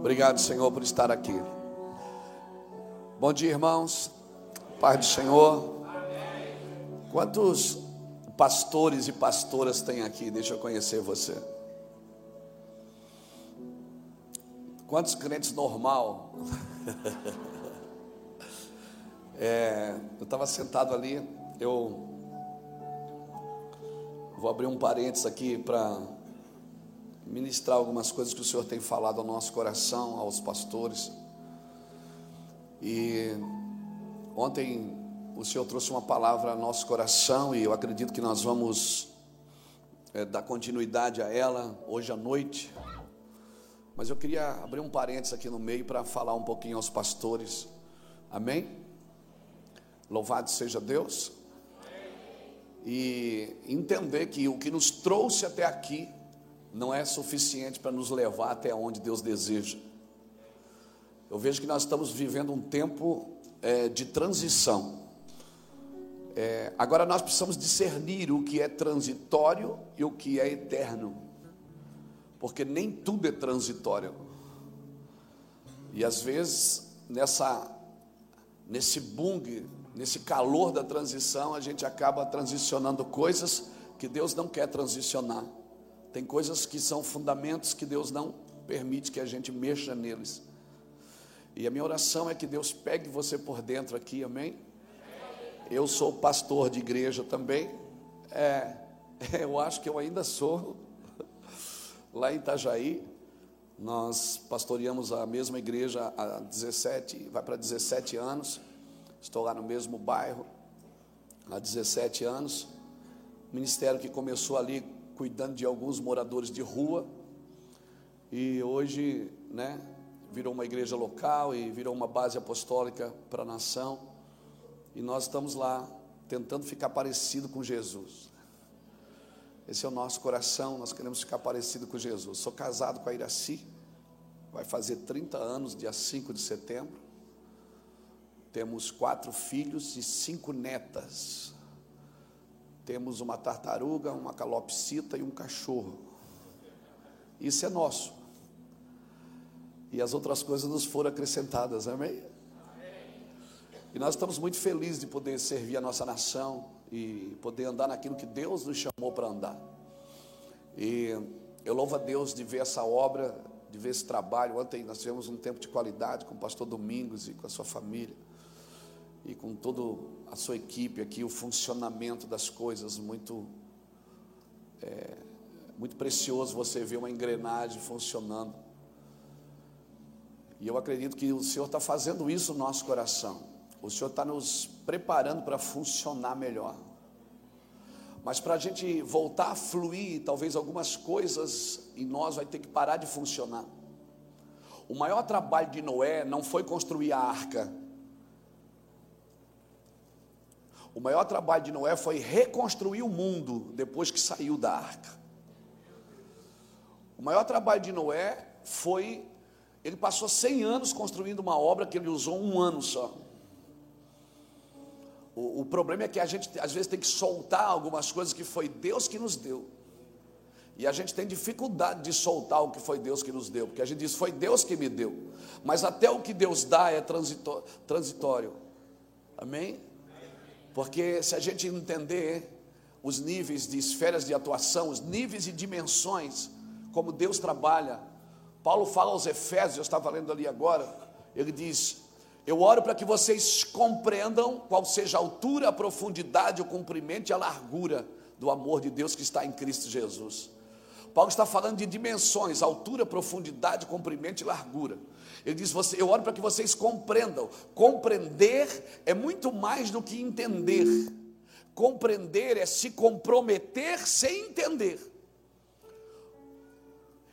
Obrigado, Senhor, por estar aqui. Bom dia, irmãos. Paz do Senhor. Quantos pastores e pastoras tem aqui? Deixa eu conhecer você. Quantos crentes normal? é, eu estava sentado ali, eu vou abrir um parênteses aqui para ministrar algumas coisas que o Senhor tem falado ao nosso coração, aos pastores. E ontem o Senhor trouxe uma palavra ao nosso coração e eu acredito que nós vamos é, dar continuidade a ela hoje à noite. Mas eu queria abrir um parênteses aqui no meio para falar um pouquinho aos pastores. Amém? Louvado seja Deus. E entender que o que nos trouxe até aqui não é suficiente para nos levar até onde Deus deseja. Eu vejo que nós estamos vivendo um tempo é, de transição. É, agora nós precisamos discernir o que é transitório e o que é eterno, porque nem tudo é transitório. E às vezes nessa nesse bung, nesse calor da transição, a gente acaba transicionando coisas que Deus não quer transicionar. Tem coisas que são fundamentos que Deus não permite que a gente mexa neles. E a minha oração é que Deus pegue você por dentro aqui, amém? Eu sou pastor de igreja também. É, eu acho que eu ainda sou. Lá em Itajaí, nós pastoreamos a mesma igreja há 17, vai para 17 anos. Estou lá no mesmo bairro há 17 anos. Ministério que começou ali cuidando de alguns moradores de rua. E hoje, né, virou uma igreja local e virou uma base apostólica para a nação. E nós estamos lá tentando ficar parecido com Jesus. Esse é o nosso coração, nós queremos ficar parecido com Jesus. Sou casado com a Iraci, vai fazer 30 anos, dia 5 de setembro. Temos quatro filhos e cinco netas. Temos uma tartaruga, uma calopsita e um cachorro. Isso é nosso e as outras coisas nos foram acrescentadas, amém? E nós estamos muito felizes de poder servir a nossa nação e poder andar naquilo que Deus nos chamou para andar. E eu louvo a Deus de ver essa obra, de ver esse trabalho. Ontem nós tivemos um tempo de qualidade com o pastor Domingos e com a sua família e com toda a sua equipe aqui, o funcionamento das coisas muito é, muito precioso você ver uma engrenagem funcionando. E eu acredito que o Senhor está fazendo isso no nosso coração. O Senhor está nos preparando para funcionar melhor. Mas para a gente voltar a fluir, talvez algumas coisas em nós vai ter que parar de funcionar. O maior trabalho de Noé não foi construir a arca. O maior trabalho de Noé foi reconstruir o mundo depois que saiu da arca. O maior trabalho de Noé foi ele passou 100 anos construindo uma obra que ele usou um ano só. O, o, problema é que a gente às vezes tem que soltar algumas coisas que foi Deus que nos deu. E a gente tem dificuldade de soltar o que foi Deus que nos deu, porque a gente diz foi Deus que me deu. Mas até o que Deus dá é transitório. Amém? Porque se a gente entender os níveis de esferas de atuação, os níveis e dimensões, como Deus trabalha, Paulo fala aos Efésios, eu estava lendo ali agora, ele diz: Eu oro para que vocês compreendam qual seja a altura, a profundidade, o comprimento e a largura do amor de Deus que está em Cristo Jesus. Paulo está falando de dimensões, altura, profundidade, comprimento e largura. Ele diz: Eu oro para que vocês compreendam. Compreender é muito mais do que entender. Compreender é se comprometer sem entender.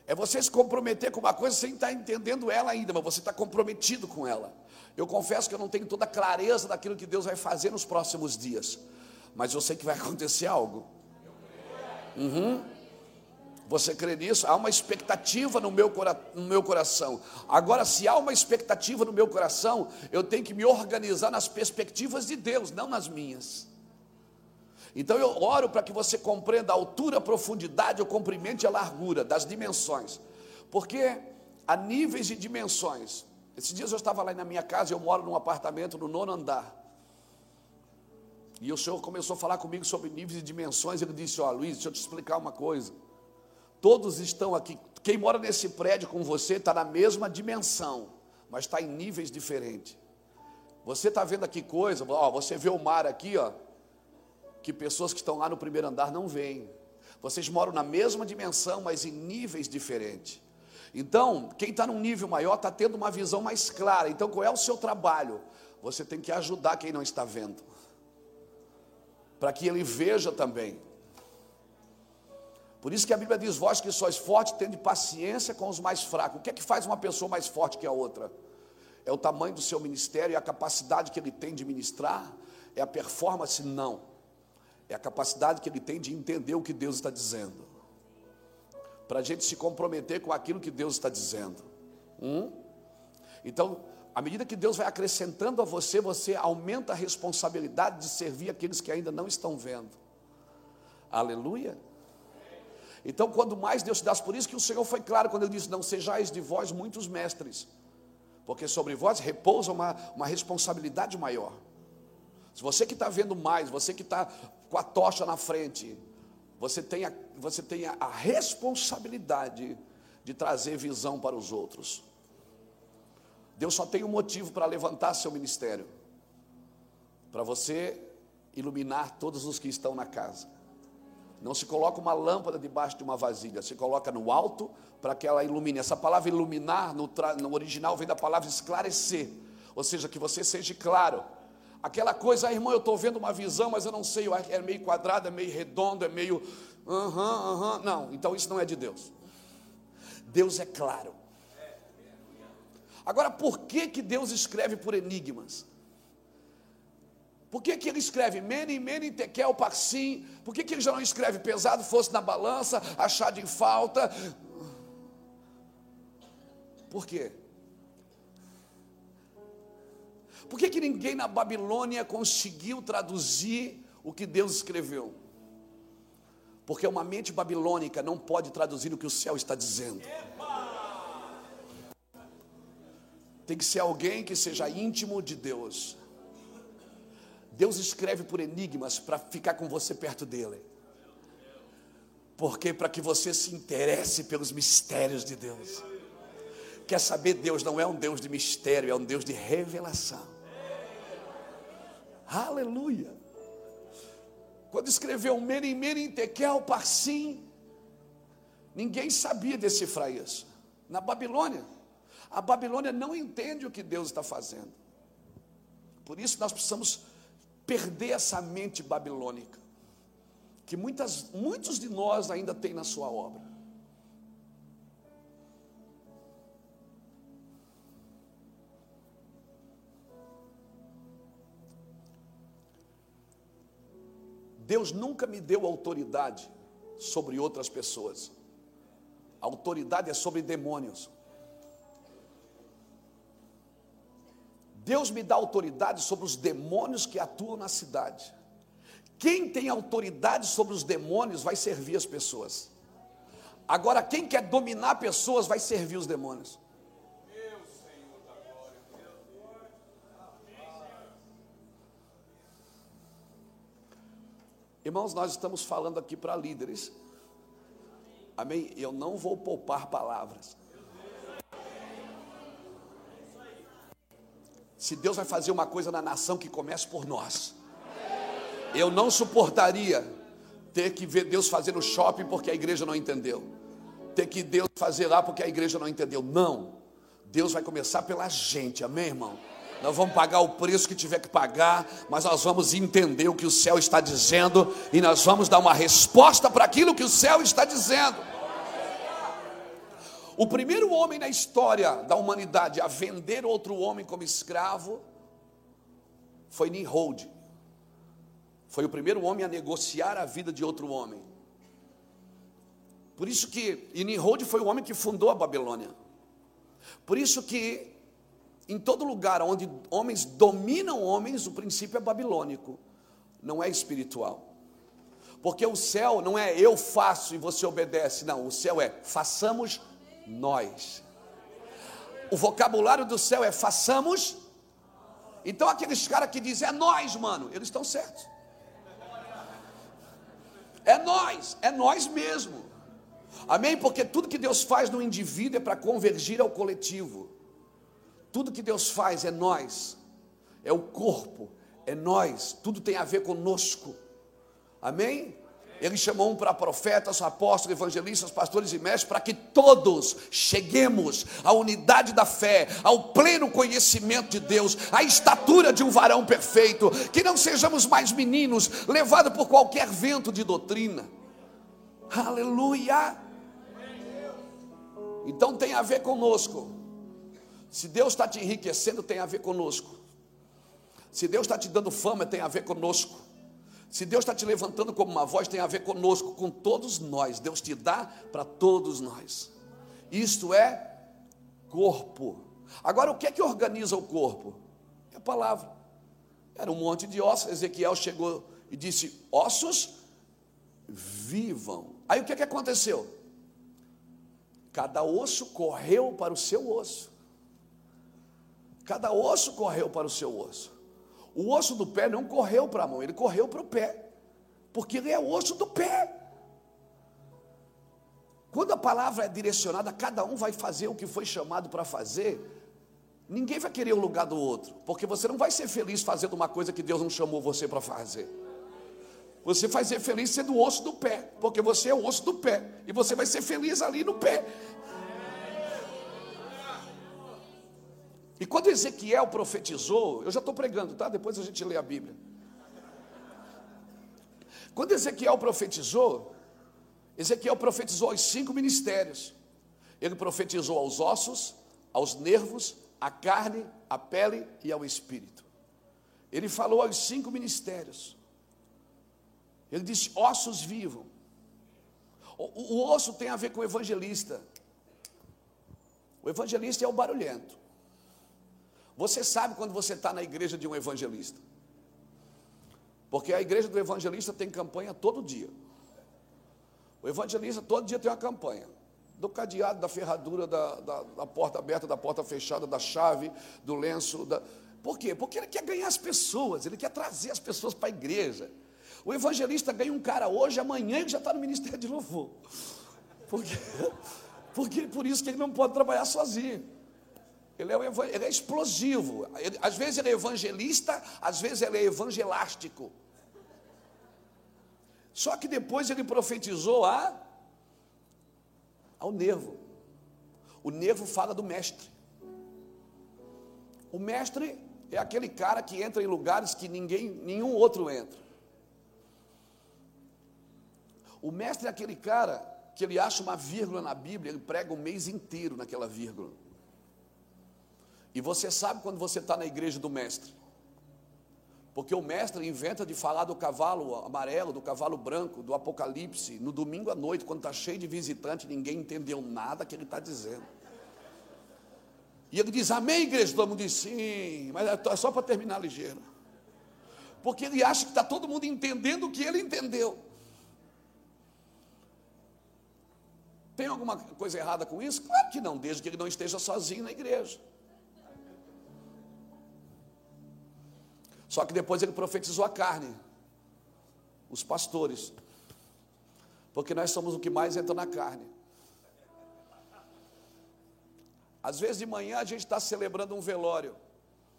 É você se comprometer com uma coisa sem estar entendendo ela ainda, mas você está comprometido com ela. Eu confesso que eu não tenho toda a clareza daquilo que Deus vai fazer nos próximos dias, mas eu sei que vai acontecer algo. Uhum. Você crê nisso? Há uma expectativa no meu, no meu coração. Agora, se há uma expectativa no meu coração, eu tenho que me organizar nas perspectivas de Deus, não nas minhas. Então eu oro para que você compreenda a altura, a profundidade, o comprimento e a largura das dimensões. Porque há níveis e dimensões. Esses dias eu estava lá na minha casa, eu moro num apartamento no nono andar. E o Senhor começou a falar comigo sobre níveis e dimensões. Ele disse: Ó, oh, Luiz, deixa eu te explicar uma coisa. Todos estão aqui. Quem mora nesse prédio com você está na mesma dimensão, mas está em níveis diferentes. Você está vendo aqui coisa, ó, você vê o mar aqui, ó, que pessoas que estão lá no primeiro andar não veem. Vocês moram na mesma dimensão, mas em níveis diferentes. Então, quem está num nível maior está tendo uma visão mais clara. Então, qual é o seu trabalho? Você tem que ajudar quem não está vendo, para que ele veja também. Por isso que a Bíblia diz: Vós que sois fortes, tende paciência com os mais fracos. O que é que faz uma pessoa mais forte que a outra? É o tamanho do seu ministério, é a capacidade que ele tem de ministrar, é a performance? Não. É a capacidade que ele tem de entender o que Deus está dizendo para a gente se comprometer com aquilo que Deus está dizendo. Hum? Então, à medida que Deus vai acrescentando a você, você aumenta a responsabilidade de servir aqueles que ainda não estão vendo. Aleluia. Então, quando mais Deus te dá, por isso que o Senhor foi claro quando ele disse: Não sejais de vós muitos mestres, porque sobre vós repousa uma, uma responsabilidade maior. Se você que está vendo mais, você que está com a tocha na frente, você tem a, você tem a, a responsabilidade de trazer visão para os outros. Deus só tem um motivo para levantar seu ministério: para você iluminar todos os que estão na casa. Não se coloca uma lâmpada debaixo de uma vasilha, se coloca no alto para que ela ilumine. Essa palavra iluminar no, no original vem da palavra esclarecer, ou seja, que você seja claro Aquela coisa, ah, irmão, eu estou vendo uma visão, mas eu não sei, é meio quadrado, é meio redondo, é meio. Aham, aham. Não, então isso não é de Deus. Deus é claro. Agora, por que, que Deus escreve por enigmas? Por que, que ele escreve Mene, Mene, Tekel, Parsim? Por que, que ele já não escreve pesado, fosse na balança, achado em falta? Por quê? Por que, que ninguém na Babilônia conseguiu traduzir o que Deus escreveu? Porque uma mente babilônica não pode traduzir o que o céu está dizendo. Tem que ser alguém que seja íntimo de Deus. Deus escreve por enigmas para ficar com você perto dele. Porque para que você se interesse pelos mistérios de Deus. Quer saber, Deus não é um Deus de mistério, é um Deus de revelação. Aleluia. Quando escreveu Merim Merim Tekel Parsim, ninguém sabia decifrar isso. Na Babilônia, a Babilônia não entende o que Deus está fazendo. Por isso nós precisamos perder essa mente babilônica, que muitas, muitos de nós ainda têm na sua obra. Deus nunca me deu autoridade sobre outras pessoas. A autoridade é sobre demônios. Deus me dá autoridade sobre os demônios que atuam na cidade. Quem tem autoridade sobre os demônios vai servir as pessoas. Agora, quem quer dominar pessoas vai servir os demônios. Irmãos, nós estamos falando aqui para líderes. Amém? Eu não vou poupar palavras. Se Deus vai fazer uma coisa na nação que comece por nós, eu não suportaria ter que ver Deus fazer no shopping porque a igreja não entendeu, ter que Deus fazer lá porque a igreja não entendeu. Não, Deus vai começar pela gente, amém, irmão? nós vamos pagar o preço que tiver que pagar, mas nós vamos entender o que o céu está dizendo e nós vamos dar uma resposta para aquilo que o céu está dizendo. O primeiro homem na história da humanidade a vender outro homem como escravo foi Nimrod. Foi o primeiro homem a negociar a vida de outro homem. Por isso que e Nimrod foi o homem que fundou a Babilônia. Por isso que em todo lugar onde homens dominam homens, o princípio é babilônico, não é espiritual. Porque o céu não é eu faço e você obedece, não, o céu é façamos nós. O vocabulário do céu é façamos. Então aqueles caras que dizem é nós, mano, eles estão certos. É nós, é nós mesmo. Amém? Porque tudo que Deus faz no indivíduo é para convergir ao coletivo. Tudo que Deus faz é nós, é o corpo, é nós, tudo tem a ver conosco. Amém? Ele chamou um para profetas, apóstolos, evangelistas, pastores e mestres, para que todos cheguemos à unidade da fé, ao pleno conhecimento de Deus, à estatura de um varão perfeito, que não sejamos mais meninos, levados por qualquer vento de doutrina. Aleluia! Então tem a ver conosco. Se Deus está te enriquecendo, tem a ver conosco. Se Deus está te dando fama, tem a ver conosco. Se Deus está te levantando como uma voz, tem a ver conosco, com todos nós. Deus te dá para todos nós. Isto é corpo. Agora, o que é que organiza o corpo? É a palavra. Era um monte de ossos. Ezequiel chegou e disse: Ossos vivam. Aí o que é que aconteceu? Cada osso correu para o seu osso. Cada osso correu para o seu osso. O osso do pé não correu para a mão, ele correu para o pé, porque ele é o osso do pé. Quando a palavra é direcionada, cada um vai fazer o que foi chamado para fazer. Ninguém vai querer o lugar do outro, porque você não vai ser feliz fazendo uma coisa que Deus não chamou você para fazer. Você vai ser feliz sendo o osso do pé, porque você é o osso do pé, e você vai ser feliz ali no pé. E quando Ezequiel profetizou, eu já estou pregando, tá? Depois a gente lê a Bíblia. Quando Ezequiel profetizou, Ezequiel profetizou aos cinco ministérios. Ele profetizou aos ossos, aos nervos, à carne, à pele e ao espírito. Ele falou aos cinco ministérios. Ele disse: ossos vivam. O, o osso tem a ver com o evangelista. O evangelista é o barulhento. Você sabe quando você está na igreja de um evangelista. Porque a igreja do evangelista tem campanha todo dia. O evangelista todo dia tem uma campanha. Do cadeado, da ferradura, da, da, da porta aberta, da porta fechada, da chave, do lenço. Da... Por quê? Porque ele quer ganhar as pessoas, ele quer trazer as pessoas para a igreja. O evangelista ganha um cara hoje, amanhã ele já está no ministério de louvor. Porque, porque por isso que ele não pode trabalhar sozinho. Ele é, ele é explosivo. Ele, às vezes ele é evangelista, às vezes ele é evangelástico. Só que depois ele profetizou a, ao nervo. O nervo fala do mestre. O mestre é aquele cara que entra em lugares que ninguém, nenhum outro entra. O mestre é aquele cara que ele acha uma vírgula na Bíblia, ele prega o mês inteiro naquela vírgula. E você sabe quando você está na igreja do mestre. Porque o mestre inventa de falar do cavalo amarelo, do cavalo branco, do Apocalipse, no domingo à noite, quando está cheio de visitante, ninguém entendeu nada que ele está dizendo. E ele diz, amém, igreja? Todo mundo diz, sim, mas é só para terminar ligeiro. Porque ele acha que está todo mundo entendendo o que ele entendeu. Tem alguma coisa errada com isso? Claro que não, desde que ele não esteja sozinho na igreja. Só que depois ele profetizou a carne, os pastores, porque nós somos o que mais entra na carne. Às vezes de manhã a gente está celebrando um velório,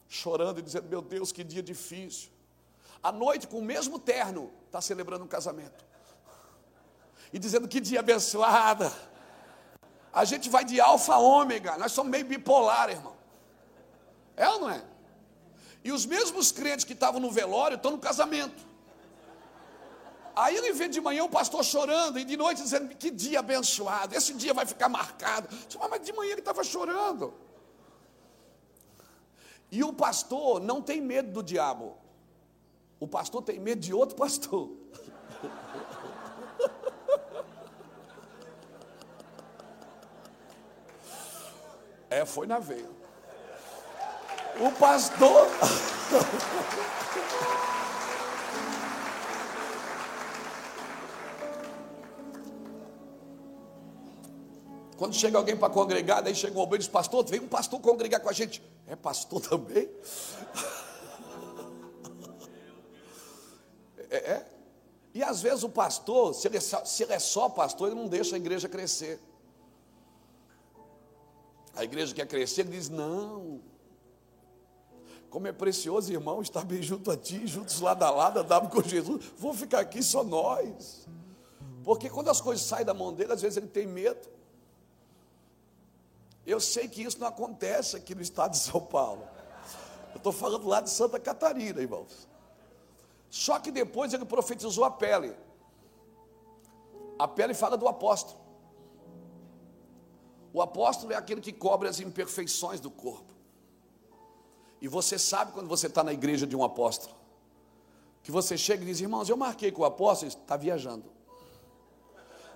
chorando e dizendo: Meu Deus, que dia difícil. À noite, com o mesmo terno, está celebrando um casamento, e dizendo: Que dia abençoada. A gente vai de alfa a ômega, nós somos meio bipolar, irmão. É ou não é? E os mesmos crentes que estavam no velório estão no casamento. Aí ele vê de manhã o pastor chorando e de noite dizendo: Que dia abençoado, esse dia vai ficar marcado. Mas de manhã ele estava chorando. E o pastor não tem medo do diabo. O pastor tem medo de outro pastor. É, foi na veia. O pastor. Quando chega alguém para congregar, daí chega um obreiro e diz, pastor, vem um pastor congregar com a gente. É pastor também? É, é. E às vezes o pastor, se ele, é só, se ele é só pastor, ele não deixa a igreja crescer. A igreja quer crescer, ele diz: não. Como é precioso, irmão, estar bem junto a ti, juntos lado a lado, andar com Jesus. Vou ficar aqui só nós. Porque quando as coisas saem da mão dele, às vezes ele tem medo. Eu sei que isso não acontece aqui no estado de São Paulo. Eu estou falando lá de Santa Catarina, irmãos. Só que depois ele profetizou a pele. A pele fala do apóstolo. O apóstolo é aquele que cobre as imperfeições do corpo. E você sabe quando você está na igreja de um apóstolo, que você chega e diz, irmãos, eu marquei com o apóstolo, está viajando.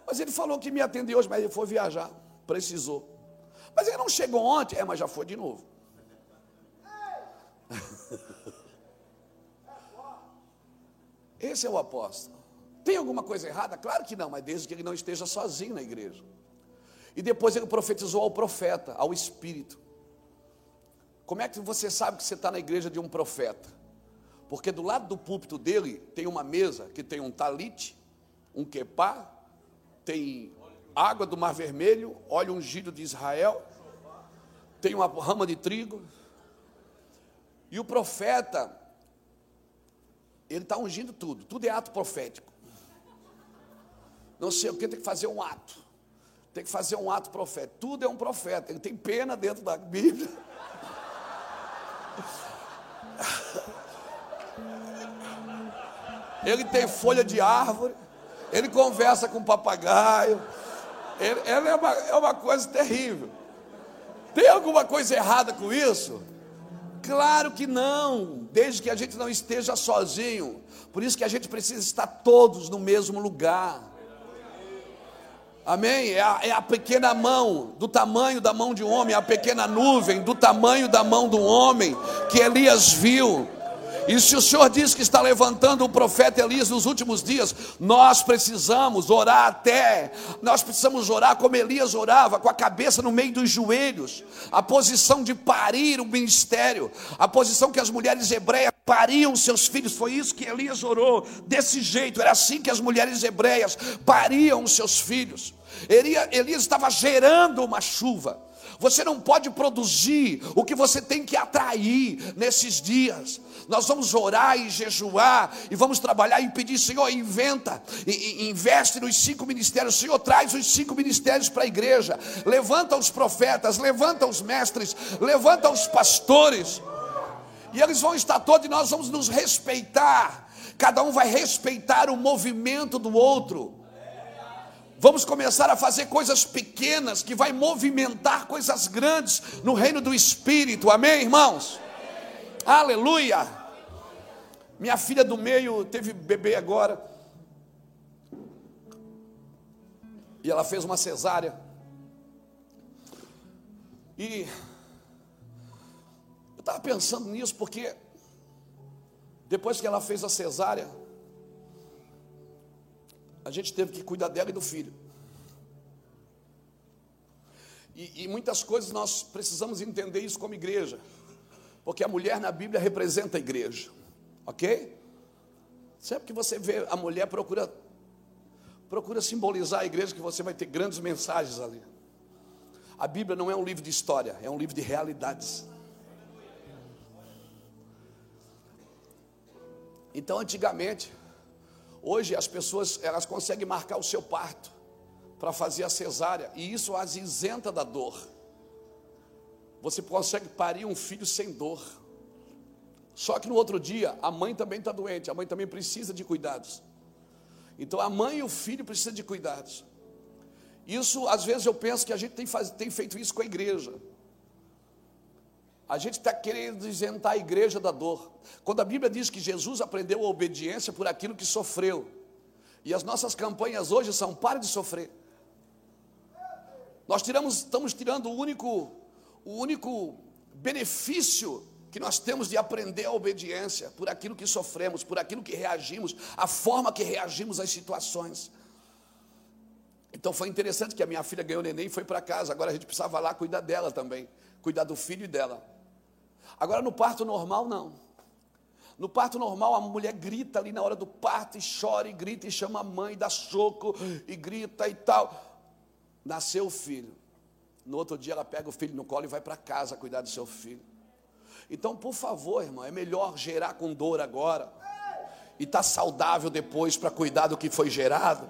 Mas ele falou que me atendeu hoje, mas ele foi viajar, precisou. Mas ele não chegou ontem, é, mas já foi de novo. Esse é o apóstolo. Tem alguma coisa errada? Claro que não, mas desde que ele não esteja sozinho na igreja. E depois ele profetizou ao profeta, ao espírito. Como é que você sabe que você está na igreja de um profeta? Porque do lado do púlpito dele tem uma mesa que tem um talite, um quepá, tem água do Mar Vermelho, óleo ungido de Israel, tem uma rama de trigo. E o profeta ele está ungindo tudo, tudo é ato profético. Não sei o que, tem que fazer um ato. Tem que fazer um ato profético. Tudo é um profeta. Ele tem pena dentro da Bíblia. Ele tem folha de árvore. Ele conversa com papagaio. Ele, ele é, uma, é uma coisa terrível. Tem alguma coisa errada com isso? Claro que não, desde que a gente não esteja sozinho. Por isso que a gente precisa estar todos no mesmo lugar. Amém? É a, é a, pequena mão, do tamanho da mão de um homem, a pequena nuvem, do tamanho da mão do homem, que Elias viu. E se o Senhor diz que está levantando o profeta Elias nos últimos dias, nós precisamos orar até, nós precisamos orar como Elias orava, com a cabeça no meio dos joelhos, a posição de parir o ministério, a posição que as mulheres hebreias pariam seus filhos, foi isso que Elias orou, desse jeito, era assim que as mulheres hebreias pariam seus filhos. Elias estava gerando uma chuva. Você não pode produzir o que você tem que atrair nesses dias. Nós vamos orar e jejuar e vamos trabalhar e pedir, Senhor, inventa, investe nos cinco ministérios. Senhor, traz os cinco ministérios para a igreja. Levanta os profetas, levanta os mestres, levanta os pastores. E eles vão estar todos e nós vamos nos respeitar. Cada um vai respeitar o movimento do outro. Vamos começar a fazer coisas pequenas que vai movimentar coisas grandes no reino do Espírito. Amém, irmãos? Aleluia! Minha filha do meio teve bebê agora. E ela fez uma cesárea. E eu estava pensando nisso porque depois que ela fez a cesárea, a gente teve que cuidar dela e do filho. E, e, muitas coisas nós precisamos entender isso como igreja, porque a mulher na Bíblia representa a igreja, ok? Sempre que você vê a mulher, procura, procura simbolizar a igreja, que você vai ter grandes mensagens ali. A Bíblia não é um livro de história, é um livro de realidades. Então, antigamente, Hoje as pessoas elas conseguem marcar o seu parto para fazer a cesárea e isso as isenta da dor. Você consegue parir um filho sem dor. Só que no outro dia a mãe também está doente, a mãe também precisa de cuidados. Então a mãe e o filho precisam de cuidados. Isso às vezes eu penso que a gente tem, faz, tem feito isso com a igreja. A gente está querendo isentar a igreja da dor. Quando a Bíblia diz que Jesus aprendeu a obediência por aquilo que sofreu. E as nossas campanhas hoje são para de sofrer. Nós tiramos, estamos tirando o único, o único benefício que nós temos de aprender a obediência por aquilo que sofremos, por aquilo que reagimos, a forma que reagimos às situações. Então foi interessante que a minha filha ganhou neném e foi para casa. Agora a gente precisava lá cuidar dela também, cuidar do filho e dela. Agora no parto normal, não. No parto normal, a mulher grita ali na hora do parto e chora e grita e chama a mãe, dá soco e grita e tal. Nasceu o filho. No outro dia, ela pega o filho no colo e vai para casa cuidar do seu filho. Então, por favor, irmão, é melhor gerar com dor agora e estar tá saudável depois para cuidar do que foi gerado.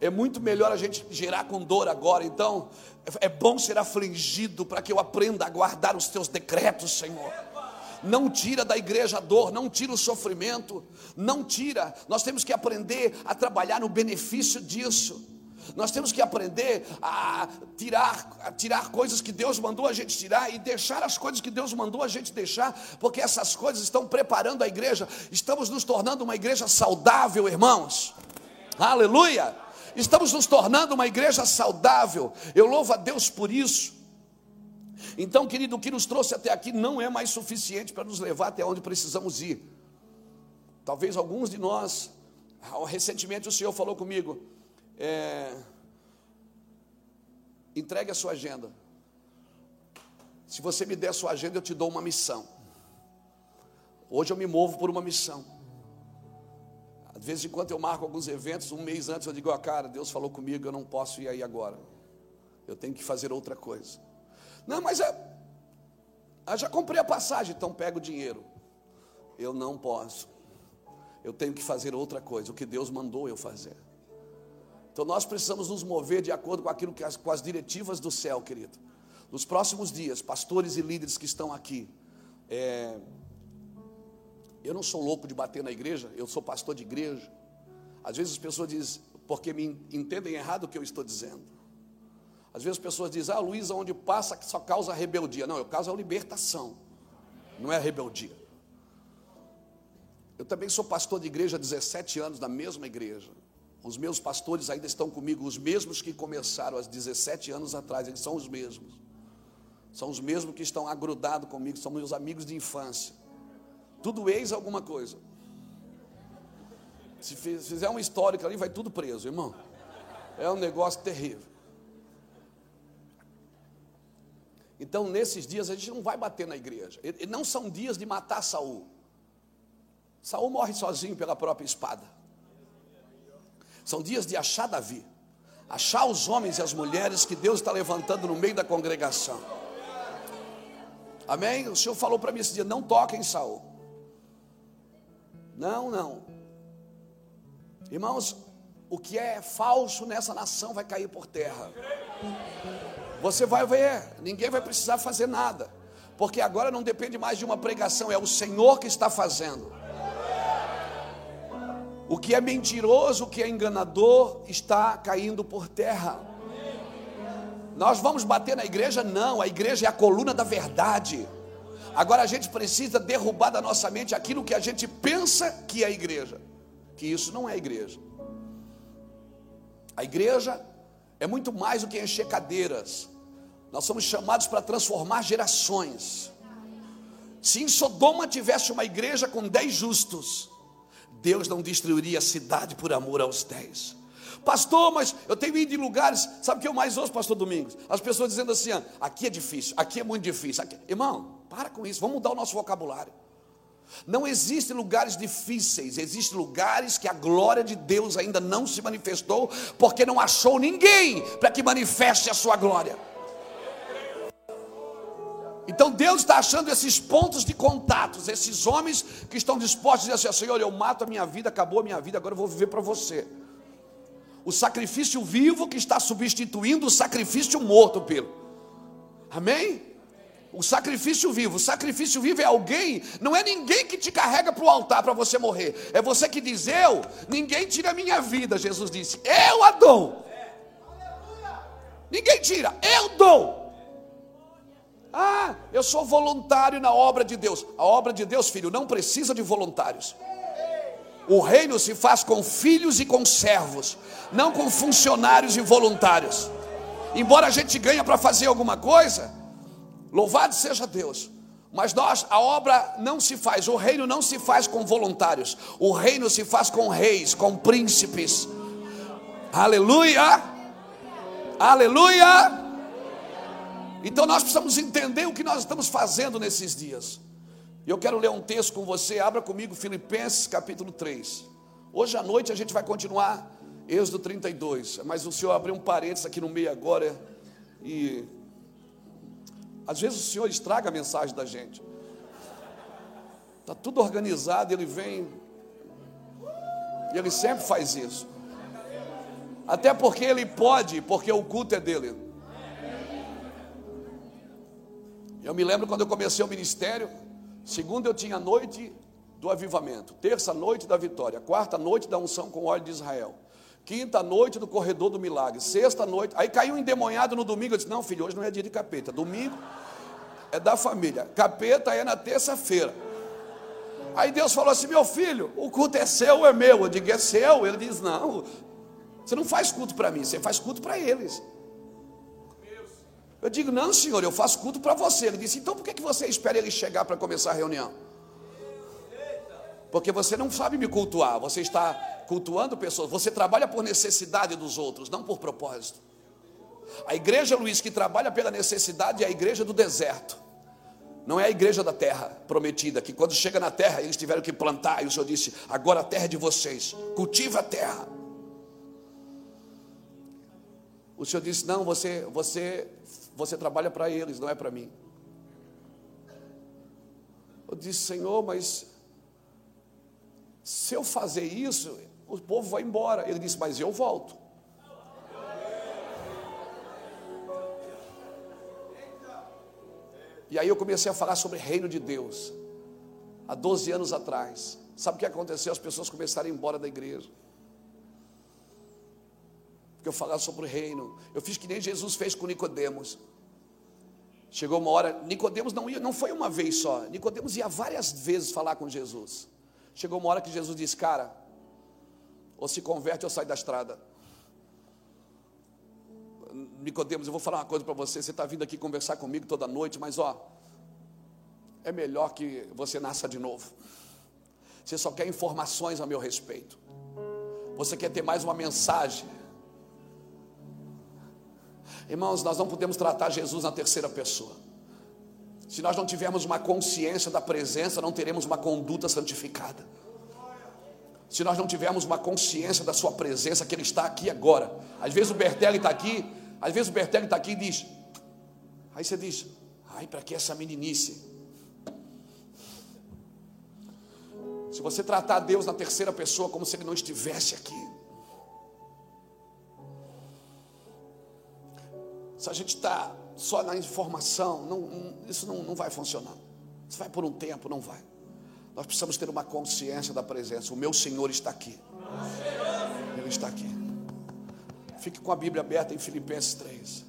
É muito melhor a gente gerar com dor agora. Então, é bom ser afligido para que eu aprenda a guardar os teus decretos, Senhor. Não tira da igreja a dor, não tira o sofrimento, não tira. Nós temos que aprender a trabalhar no benefício disso. Nós temos que aprender a tirar, a tirar coisas que Deus mandou a gente tirar e deixar as coisas que Deus mandou a gente deixar, porque essas coisas estão preparando a igreja. Estamos nos tornando uma igreja saudável, irmãos. Aleluia! Estamos nos tornando uma igreja saudável. Eu louvo a Deus por isso. Então, querido, o que nos trouxe até aqui não é mais suficiente para nos levar até onde precisamos ir. Talvez alguns de nós, recentemente o Senhor falou comigo, é, entregue a sua agenda. Se você me der a sua agenda, eu te dou uma missão. Hoje eu me movo por uma missão. Às vezes, enquanto eu marco alguns eventos, um mês antes eu digo, oh, cara, Deus falou comigo, eu não posso ir aí agora. Eu tenho que fazer outra coisa. Não, mas é, eu já comprei a passagem, então pega o dinheiro. Eu não posso. Eu tenho que fazer outra coisa, o que Deus mandou eu fazer. Então nós precisamos nos mover de acordo com aquilo que as, com as diretivas do céu, querido. Nos próximos dias, pastores e líderes que estão aqui, é, eu não sou louco de bater na igreja, eu sou pastor de igreja. Às vezes as pessoas dizem, porque me entendem errado o que eu estou dizendo. Às vezes as pessoas dizem, ah, Luiz, onde passa só causa rebeldia. Não, eu causo a libertação, não é a rebeldia. Eu também sou pastor de igreja há 17 anos, da mesma igreja. Os meus pastores ainda estão comigo, os mesmos que começaram há 17 anos atrás, eles são os mesmos. São os mesmos que estão agrudados comigo, são meus amigos de infância. Tudo ex alguma coisa. Se fizer um histórico ali, vai tudo preso, irmão. É um negócio terrível. Então, nesses dias, a gente não vai bater na igreja. E não são dias de matar Saul. Saul morre sozinho pela própria espada. São dias de achar Davi, achar os homens e as mulheres que Deus está levantando no meio da congregação. Amém? O Senhor falou para mim esse dia: não toquem Saul. Não, não. Irmãos, o que é falso nessa nação vai cair por terra. Você vai ver, ninguém vai precisar fazer nada, porque agora não depende mais de uma pregação, é o Senhor que está fazendo. O que é mentiroso, o que é enganador, está caindo por terra. Nós vamos bater na igreja? Não, a igreja é a coluna da verdade. Agora a gente precisa derrubar da nossa mente aquilo que a gente pensa que é igreja, que isso não é igreja. A igreja é muito mais do que encher cadeiras. Nós somos chamados para transformar gerações. Se em Sodoma tivesse uma igreja com dez justos, Deus não destruiria a cidade por amor aos dez. Pastor, mas eu tenho ido em lugares, sabe o que eu mais ouço, pastor Domingos? As pessoas dizendo assim: ah, aqui é difícil, aqui é muito difícil. Aqui... Irmão, para com isso, vamos mudar o nosso vocabulário. Não existem lugares difíceis, existem lugares que a glória de Deus ainda não se manifestou, porque não achou ninguém para que manifeste a sua glória. Então Deus está achando esses pontos de contatos, esses homens que estão dispostos a dizer assim: Senhor, eu mato a minha vida, acabou a minha vida, agora eu vou viver para você. O sacrifício vivo que está substituindo o sacrifício morto, pelo. Amém? O sacrifício vivo, o sacrifício vivo é alguém, não é ninguém que te carrega para o altar para você morrer, é você que diz: Eu, ninguém tira a minha vida. Jesus disse: Eu a dou. Ninguém tira, eu dou. Ah, eu sou voluntário na obra de Deus. A obra de Deus, filho, não precisa de voluntários. O reino se faz com filhos e com servos, não com funcionários e voluntários. Embora a gente ganhe para fazer alguma coisa, louvado seja Deus. Mas nós, a obra não se faz, o reino não se faz com voluntários. O reino se faz com reis, com príncipes. Aleluia! Aleluia! Então nós precisamos entender o que nós estamos fazendo nesses dias. E eu quero ler um texto com você, abra comigo Filipenses capítulo 3. Hoje à noite a gente vai continuar Êxodo 32, mas o Senhor abriu um parênteses aqui no meio agora e às vezes o Senhor estraga a mensagem da gente. Está tudo organizado, ele vem e ele sempre faz isso. Até porque ele pode, porque o culto é dele. Eu me lembro quando eu comecei o ministério, segunda eu tinha noite do avivamento, terça noite da vitória, quarta noite da unção com óleo de Israel, quinta noite do corredor do milagre, sexta noite, aí caiu um endemoniado no domingo, eu disse, não filho, hoje não é dia de capeta, domingo é da família, capeta é na terça-feira, aí Deus falou assim, meu filho, o culto é seu ou é meu? Eu digo, é seu, ele diz, não, você não faz culto para mim, você faz culto para eles. Eu digo, não, senhor, eu faço culto para você. Ele disse, então por que, que você espera ele chegar para começar a reunião? Porque você não sabe me cultuar, você está cultuando pessoas, você trabalha por necessidade dos outros, não por propósito. A igreja, Luiz, que trabalha pela necessidade é a igreja do deserto. Não é a igreja da terra prometida, que quando chega na terra eles tiveram que plantar, e o Senhor disse: agora a terra é de vocês, cultiva a terra. O Senhor disse: Não, você, você, você trabalha para eles, não é para mim. Eu disse: Senhor, mas se eu fazer isso, o povo vai embora. Ele disse: Mas eu volto. E aí eu comecei a falar sobre reino de Deus. Há 12 anos atrás. Sabe o que aconteceu? As pessoas começaram a ir embora da igreja porque eu falava sobre o reino. Eu fiz que nem Jesus fez com Nicodemos. Chegou uma hora, Nicodemos não ia, não foi uma vez só. Nicodemos ia várias vezes falar com Jesus. Chegou uma hora que Jesus disse: "Cara, ou se converte ou sai da estrada". Nicodemos, eu vou falar uma coisa para você. Você está vindo aqui conversar comigo toda noite, mas ó, é melhor que você nasça de novo. Você só quer informações a meu respeito. Você quer ter mais uma mensagem Irmãos, nós não podemos tratar Jesus na terceira pessoa. Se nós não tivermos uma consciência da presença, não teremos uma conduta santificada. Se nós não tivermos uma consciência da sua presença, que Ele está aqui agora. Às vezes o Bertelli está aqui, às vezes o Bertelli está aqui e diz. Aí você diz, ai, para que essa meninice? Se você tratar Deus na terceira pessoa como se Ele não estivesse aqui. Se a gente está só na informação, não, isso não, não vai funcionar. Isso vai por um tempo, não vai. Nós precisamos ter uma consciência da presença. O meu Senhor está aqui. Ele está aqui. Fique com a Bíblia aberta em Filipenses 3.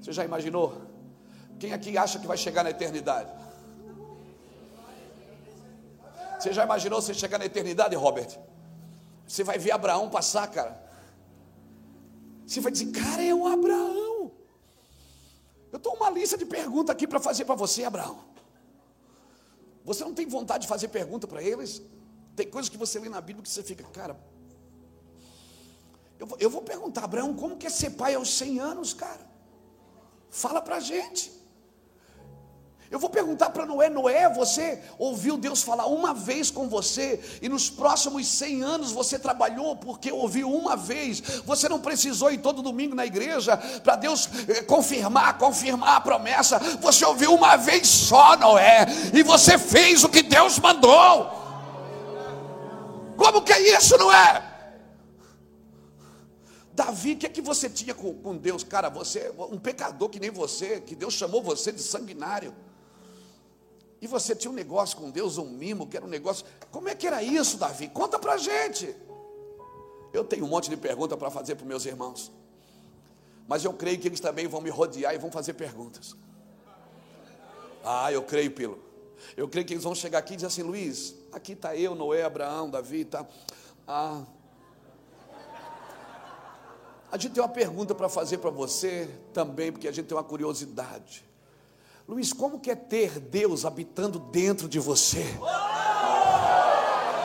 Você já imaginou? Quem aqui acha que vai chegar na eternidade? Você já imaginou você chegar na eternidade, Robert? Você vai ver Abraão passar, cara. Você vai dizer, cara, é o Abraão. Eu estou uma lista de perguntas aqui para fazer para você, Abraão. Você não tem vontade de fazer pergunta para eles? Tem coisas que você lê na Bíblia que você fica, cara. Eu vou, perguntar, Abraão, como que é ser pai aos 100 anos, cara? Fala para gente. Eu vou perguntar para Noé: Noé, você ouviu Deus falar uma vez com você, e nos próximos 100 anos você trabalhou porque ouviu uma vez, você não precisou ir todo domingo na igreja para Deus eh, confirmar, confirmar a promessa, você ouviu uma vez só, Noé, e você fez o que Deus mandou. Como que é isso, Noé? Davi, o que é que você tinha com, com Deus? Cara, você, um pecador que nem você, que Deus chamou você de sanguinário. E você tinha um negócio com Deus, um mimo, que era um negócio. Como é que era isso, Davi? Conta pra gente. Eu tenho um monte de perguntas para fazer para meus irmãos. Mas eu creio que eles também vão me rodear e vão fazer perguntas. Ah, eu creio, Pilo. Eu creio que eles vão chegar aqui e dizer assim, Luiz, aqui está eu, Noé, Abraão, Davi, tá. Ah. A gente tem uma pergunta para fazer para você também, porque a gente tem uma curiosidade. Luiz, como que é ter Deus habitando dentro de você?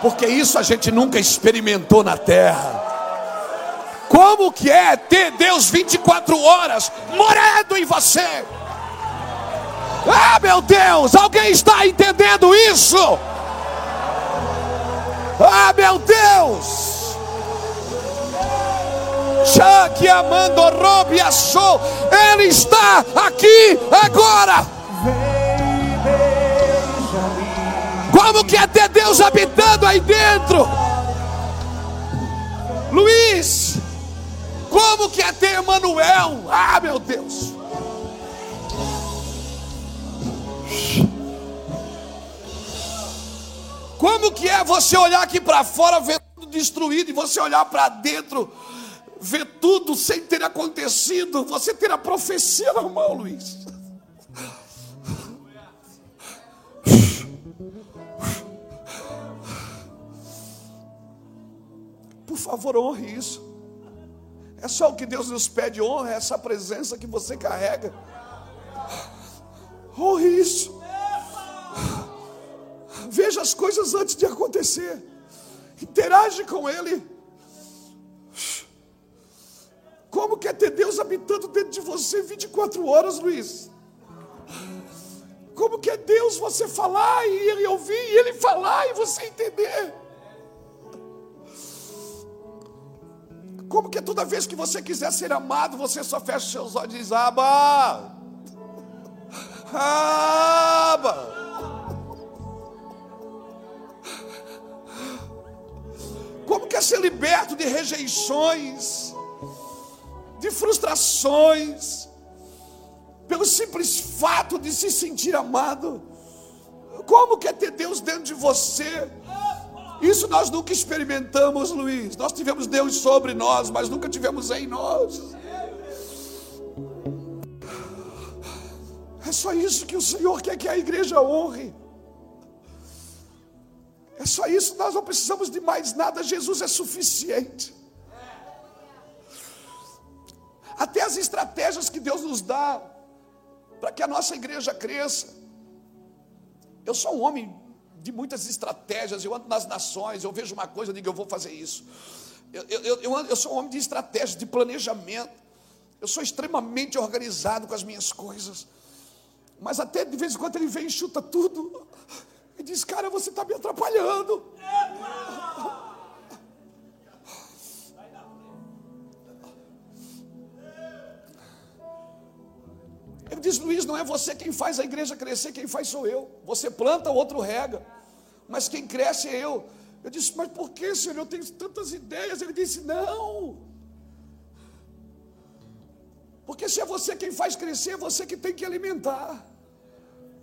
Porque isso a gente nunca experimentou na terra. Como que é ter Deus 24 horas morando em você? Ah, meu Deus, alguém está entendendo isso? Ah, meu Deus! Amando roube achou, Ele está aqui agora. Como que é ter Deus habitando aí dentro? Luiz, como que é ter Emanuel? Ah, meu Deus. Como que é você olhar aqui para fora, ver tudo destruído, e você olhar para dentro, ver tudo sem ter acontecido, você ter a profecia na mão, Luiz. Por favor, honre isso. É só o que Deus nos pede, honra essa presença que você carrega. Honre isso. Veja as coisas antes de acontecer. Interage com Ele. Como que é ter Deus habitando dentro de você 24 horas, Luiz? Como que é Deus você falar e Ele ouvir, e Ele falar e você entender? Como que é toda vez que você quiser ser amado, você só fecha seus olhos e diz: Aba, Aba. Como quer ser liberto de rejeições, de frustrações, pelo simples fato de se sentir amado? Como quer ter Deus dentro de você? Isso nós nunca experimentamos, Luiz. Nós tivemos Deus sobre nós, mas nunca tivemos em nós. É só isso que o Senhor quer que a igreja honre. É só isso, nós não precisamos de mais nada, Jesus é suficiente. Até as estratégias que Deus nos dá para que a nossa igreja cresça. Eu sou um homem de muitas estratégias, eu ando nas nações, eu vejo uma coisa, eu digo, eu vou fazer isso. Eu, eu, eu, eu sou um homem de estratégia, de planejamento. Eu sou extremamente organizado com as minhas coisas. Mas até de vez em quando ele vem e chuta tudo. E diz, cara, você está me atrapalhando. Ele diz, Luiz, não é você quem faz a igreja crescer, quem faz sou eu. Você planta, o outro rega. Mas quem cresce é eu. Eu disse, mas por que, Senhor? Eu tenho tantas ideias. Ele disse, não. Porque se é você quem faz crescer, é você que tem que alimentar.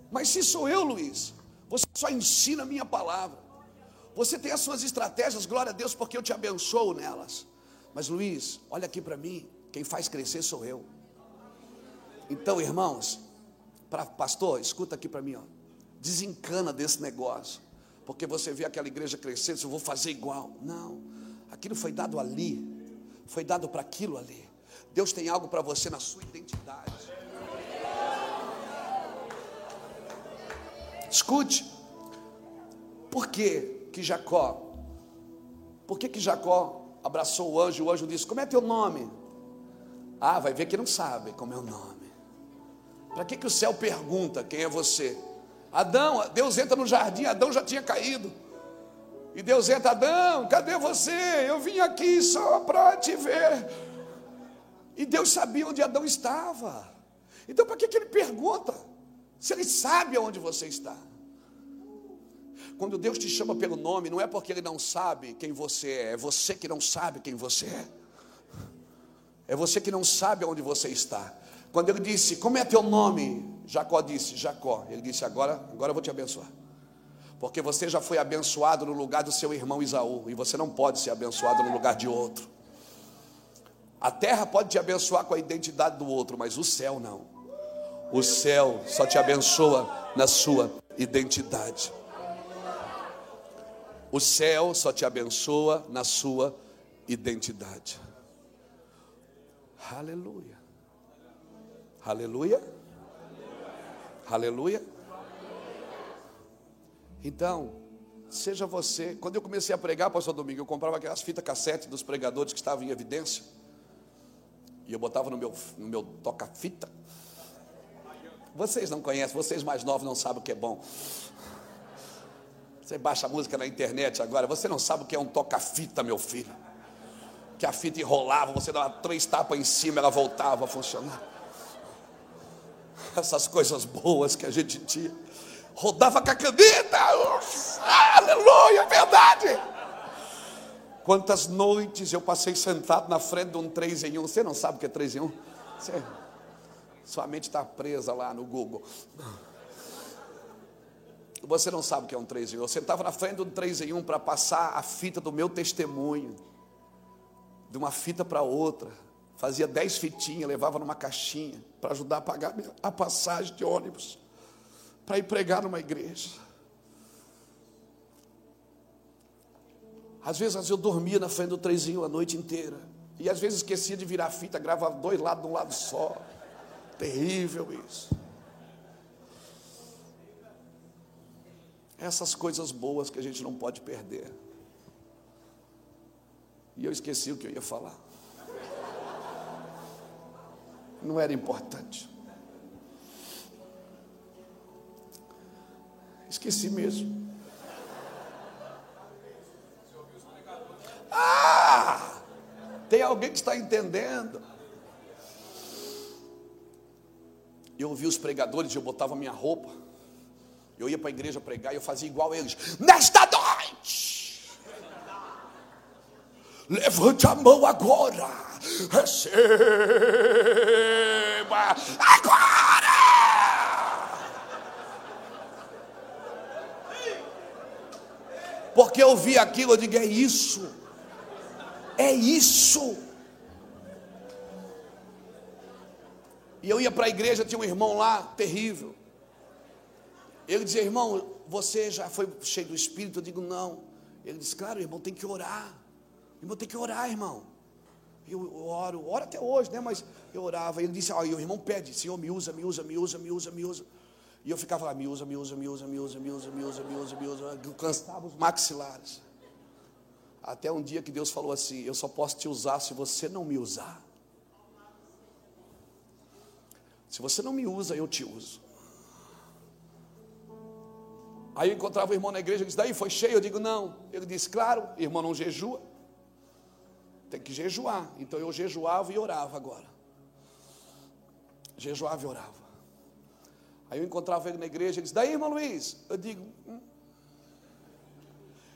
Mas se sou eu, Luiz, você só ensina a minha palavra. Você tem as suas estratégias, glória a Deus, porque eu te abençoo nelas. Mas Luiz, olha aqui para mim, quem faz crescer sou eu. Então, irmãos, para pastor, escuta aqui para mim, ó. Desencana desse negócio. Porque você vê aquela igreja crescendo, eu vou fazer igual. Não. Aquilo foi dado ali. Foi dado para aquilo ali. Deus tem algo para você na sua identidade. Escute, por que que Jacó, por que que Jacó abraçou o anjo o anjo disse, como é teu nome? Ah, vai ver que não sabe como é o nome. Para que que o céu pergunta quem é você? Adão, Deus entra no jardim, Adão já tinha caído. E Deus entra, Adão, cadê você? Eu vim aqui só para te ver. E Deus sabia onde Adão estava. Então, para que, que ele pergunta? Se ele sabe aonde você está. Quando Deus te chama pelo nome, não é porque Ele não sabe quem você é, é você que não sabe quem você é. É você que não sabe aonde você está. Quando Ele disse, como é teu nome? Jacó disse, Jacó. Ele disse, agora, agora eu vou te abençoar. Porque você já foi abençoado no lugar do seu irmão Isaú, e você não pode ser abençoado no lugar de outro. A terra pode te abençoar com a identidade do outro, mas o céu não. O céu só te abençoa na sua identidade. O céu só te abençoa na sua identidade. Aleluia. Aleluia. Aleluia. Então, seja você. Quando eu comecei a pregar, pastor Domingo, eu comprava aquelas fitas cassete dos pregadores que estavam em evidência. E eu botava no meu, no meu toca-fita. Vocês não conhecem, vocês mais novos não sabem o que é bom. Você baixa música na internet agora, você não sabe o que é um toca-fita, meu filho. Que a fita enrolava, você dava três tapas em cima, ela voltava a funcionar. Essas coisas boas que a gente tinha. Rodava com a caneta. Aleluia, é verdade. Quantas noites eu passei sentado na frente de um 3 em 1. Você não sabe o que é 3 em 1? Você, sua mente está presa lá no Google. Você não sabe o que é um 3 em 1. Eu sentava na frente de um 3 em 1 para passar a fita do meu testemunho. De uma fita para outra. Fazia 10 fitinhas, levava numa caixinha para ajudar a pagar a passagem de ônibus. Para ir pregar numa igreja. Às vezes eu dormia na frente do trezinho a noite inteira. E às vezes esquecia de virar a fita, gravava dois lados de um lado só. Terrível isso. Essas coisas boas que a gente não pode perder. E eu esqueci o que eu ia falar. Não era importante. Esqueci mesmo. Ah! Tem alguém que está entendendo? Eu ouvi os pregadores, eu botava minha roupa, eu ia para a igreja pregar e eu fazia igual eles. Nesta noite, levante a mão agora, receba agora. Porque eu vi aquilo, eu digo, é isso. É isso. E eu ia para a igreja, tinha um irmão lá, terrível. Ele dizia, irmão, você já foi cheio do Espírito? Eu digo, não. Ele disse, claro, irmão, tem que orar. Irmão, tem que orar, irmão. Eu oro, oro até hoje, né? Mas eu orava. Ele disse, ó, e o irmão pede, Senhor, me usa, me usa, me usa, me usa, me usa. E eu ficava lá, me usa, me usa, me usa, me usa, me usa, me usa, me usa, me usa. Eu cansava os maxilares. Até um dia que Deus falou assim: Eu só posso te usar se você não me usar. Se você não me usa, eu te uso. Aí eu encontrava o irmão na igreja e disse: Daí foi cheio? Eu digo: Não. Ele disse: Claro, irmão não jejua. Tem que jejuar. Então eu jejuava e orava agora. Jejuava e orava. Aí eu encontrava ele na igreja e disse: Daí, irmão Luiz? Eu digo: hum.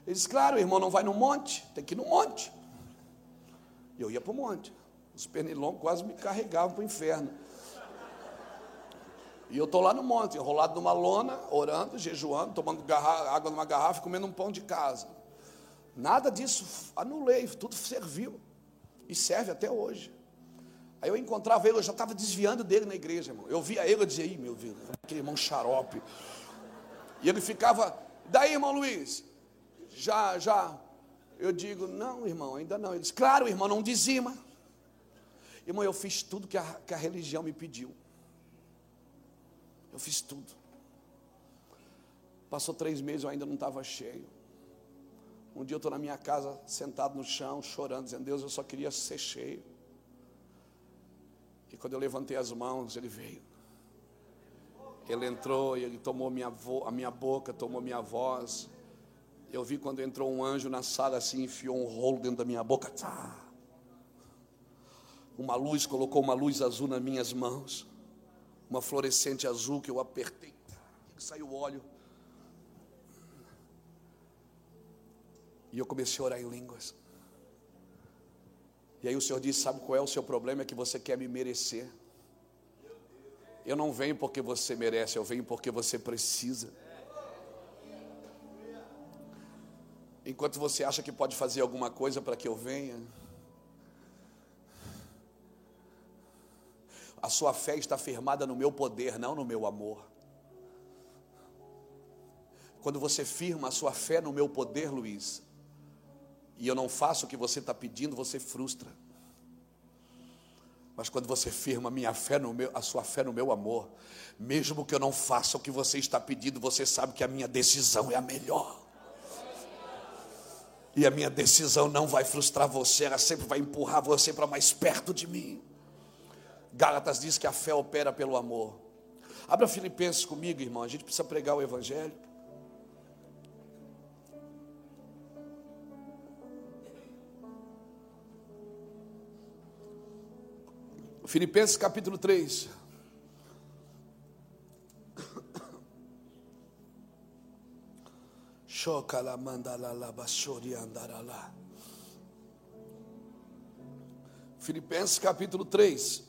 Ele disse, claro, o irmão não vai no monte, tem que ir no monte. E eu ia para o monte. Os pernilongos quase me carregavam para o inferno. E eu estou lá no monte, enrolado numa lona, orando, jejuando, tomando água numa garrafa comendo um pão de casa. Nada disso anulei, tudo serviu. E serve até hoje. Aí eu encontrava ele, eu já estava desviando dele na igreja, irmão. Eu via ele, eu dizia, Ih, meu Deus, aquele irmão xarope. E ele ficava, daí, irmão Luiz, já, já. Eu digo, não, irmão, ainda não. Ele diz, claro, irmão, não dizima. Irmão, eu fiz tudo que a, que a religião me pediu. Eu fiz tudo. Passou três meses, eu ainda não estava cheio. Um dia eu estou na minha casa, sentado no chão, chorando, dizendo, Deus, eu só queria ser cheio. E quando eu levantei as mãos, ele veio. Ele entrou e ele tomou minha a minha boca, tomou minha voz. Eu vi quando entrou um anjo na sala assim, enfiou um rolo dentro da minha boca. Uma luz, colocou uma luz azul nas minhas mãos. Uma fluorescente azul que eu apertei. Saiu óleo. E eu comecei a orar em línguas. E aí o Senhor disse: Sabe qual é o seu problema? É que você quer me merecer. Eu não venho porque você merece, eu venho porque você precisa. Enquanto você acha que pode fazer alguma coisa para que eu venha, a sua fé está firmada no meu poder, não no meu amor. Quando você firma a sua fé no meu poder, Luiz, e eu não faço o que você está pedindo, você frustra. Mas quando você firma minha fé no meu, a sua fé no meu amor, mesmo que eu não faça o que você está pedindo, você sabe que a minha decisão é a melhor. E a minha decisão não vai frustrar você, ela sempre vai empurrar você para mais perto de mim. Gálatas diz que a fé opera pelo amor. Abra Filipenses comigo, irmão. A gente precisa pregar o Evangelho. Filipenses capítulo 3. Filipenses capítulo 3.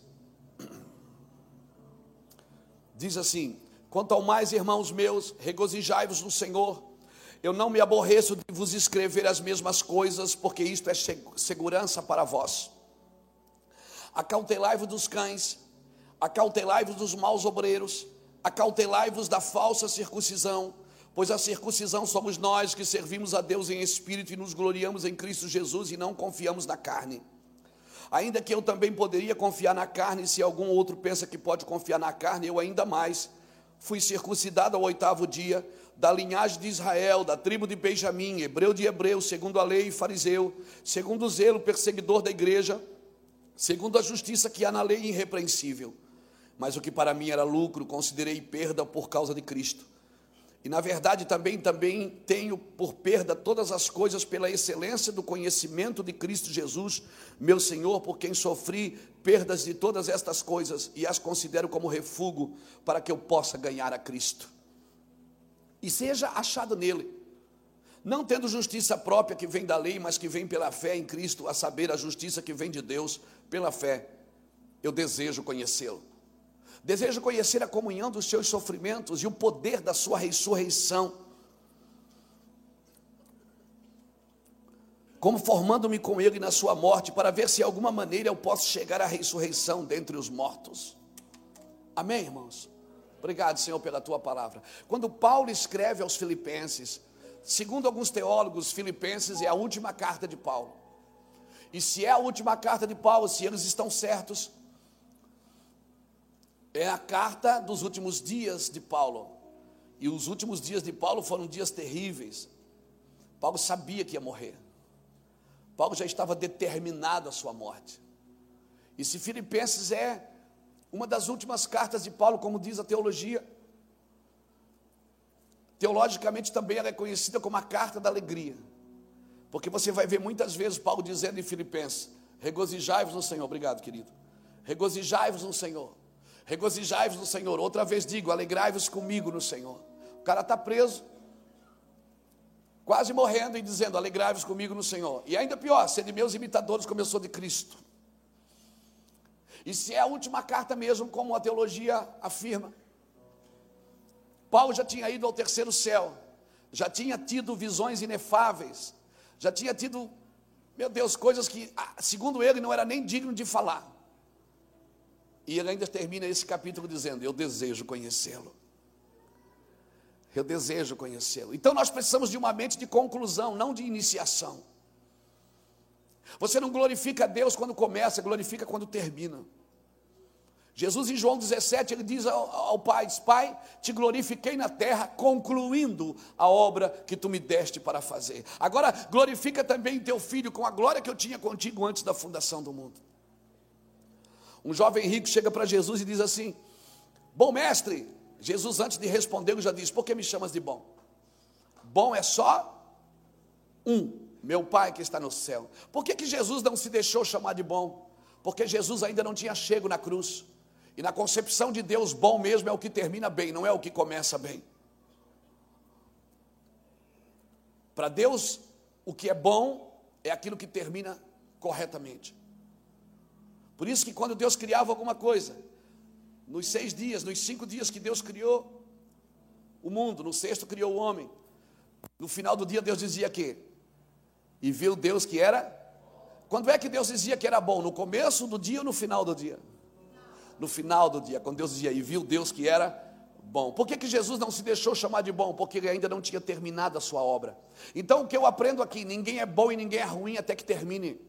Diz assim: Quanto ao mais, irmãos meus, regozijai-vos no Senhor. Eu não me aborreço de vos escrever as mesmas coisas, porque isto é segurança para vós. Acautelai-vos dos cães, acautelai-vos dos maus obreiros, acautelai-vos da falsa circuncisão, pois a circuncisão somos nós que servimos a Deus em espírito e nos gloriamos em Cristo Jesus e não confiamos na carne. Ainda que eu também poderia confiar na carne, se algum outro pensa que pode confiar na carne, eu ainda mais. Fui circuncidado ao oitavo dia, da linhagem de Israel, da tribo de Benjamim, hebreu de hebreu, segundo a lei, fariseu, segundo o zelo, perseguidor da igreja, segundo a justiça que há na lei irrepreensível. Mas o que para mim era lucro, considerei perda por causa de Cristo. E na verdade também também tenho por perda todas as coisas pela excelência do conhecimento de Cristo Jesus, meu Senhor, por quem sofri perdas de todas estas coisas e as considero como refúgio para que eu possa ganhar a Cristo. E seja achado nele, não tendo justiça própria que vem da lei, mas que vem pela fé em Cristo, a saber, a justiça que vem de Deus pela fé, eu desejo conhecê-lo. Desejo conhecer a comunhão dos seus sofrimentos e o poder da sua ressurreição. Como formando-me com ele na sua morte, para ver se de alguma maneira eu posso chegar à ressurreição dentre os mortos. Amém, irmãos? Obrigado, Senhor, pela tua palavra. Quando Paulo escreve aos Filipenses, segundo alguns teólogos, Filipenses é a última carta de Paulo. E se é a última carta de Paulo, se eles estão certos, é a carta dos últimos dias de Paulo. E os últimos dias de Paulo foram dias terríveis. Paulo sabia que ia morrer. Paulo já estava determinado à sua morte. E se Filipenses é uma das últimas cartas de Paulo, como diz a teologia, teologicamente também ela é conhecida como a carta da alegria. Porque você vai ver muitas vezes Paulo dizendo em Filipenses: regozijai-vos no Senhor. Obrigado, querido. Regozijai-vos no Senhor. Regozijai-vos no Senhor. Outra vez digo: alegrai-vos comigo no Senhor. O cara está preso, quase morrendo e dizendo: alegrai-vos comigo no Senhor. E ainda pior, ser de meus imitadores, como eu sou de Cristo. E se é a última carta mesmo, como a teologia afirma, Paulo já tinha ido ao terceiro céu, já tinha tido visões inefáveis, já tinha tido, meu Deus, coisas que, ah, segundo ele, não era nem digno de falar. E ele ainda termina esse capítulo dizendo: Eu desejo conhecê-lo. Eu desejo conhecê-lo. Então nós precisamos de uma mente de conclusão, não de iniciação. Você não glorifica Deus quando começa, glorifica quando termina. Jesus em João 17, ele diz ao, Pai: Pai, te glorifiquei na terra, concluindo a obra que tu me deste para fazer. Agora glorifica também teu filho com a glória que eu tinha contigo antes da fundação do mundo. Um jovem rico chega para Jesus e diz assim: Bom mestre, Jesus, antes de responder, já diz: Por que me chamas de bom? Bom é só um, meu Pai que está no céu. Por que, que Jesus não se deixou chamar de bom? Porque Jesus ainda não tinha chego na cruz. E na concepção de Deus, bom mesmo é o que termina bem, não é o que começa bem. Para Deus, o que é bom é aquilo que termina corretamente. Por isso que quando Deus criava alguma coisa, nos seis dias, nos cinco dias que Deus criou o mundo, no sexto criou o homem, no final do dia Deus dizia que e viu Deus que era. Quando é que Deus dizia que era bom? No começo do dia ou no final do dia? No final do dia, quando Deus dizia e viu Deus que era bom. Por que, que Jesus não se deixou chamar de bom? Porque ele ainda não tinha terminado a sua obra. Então o que eu aprendo aqui, ninguém é bom e ninguém é ruim até que termine.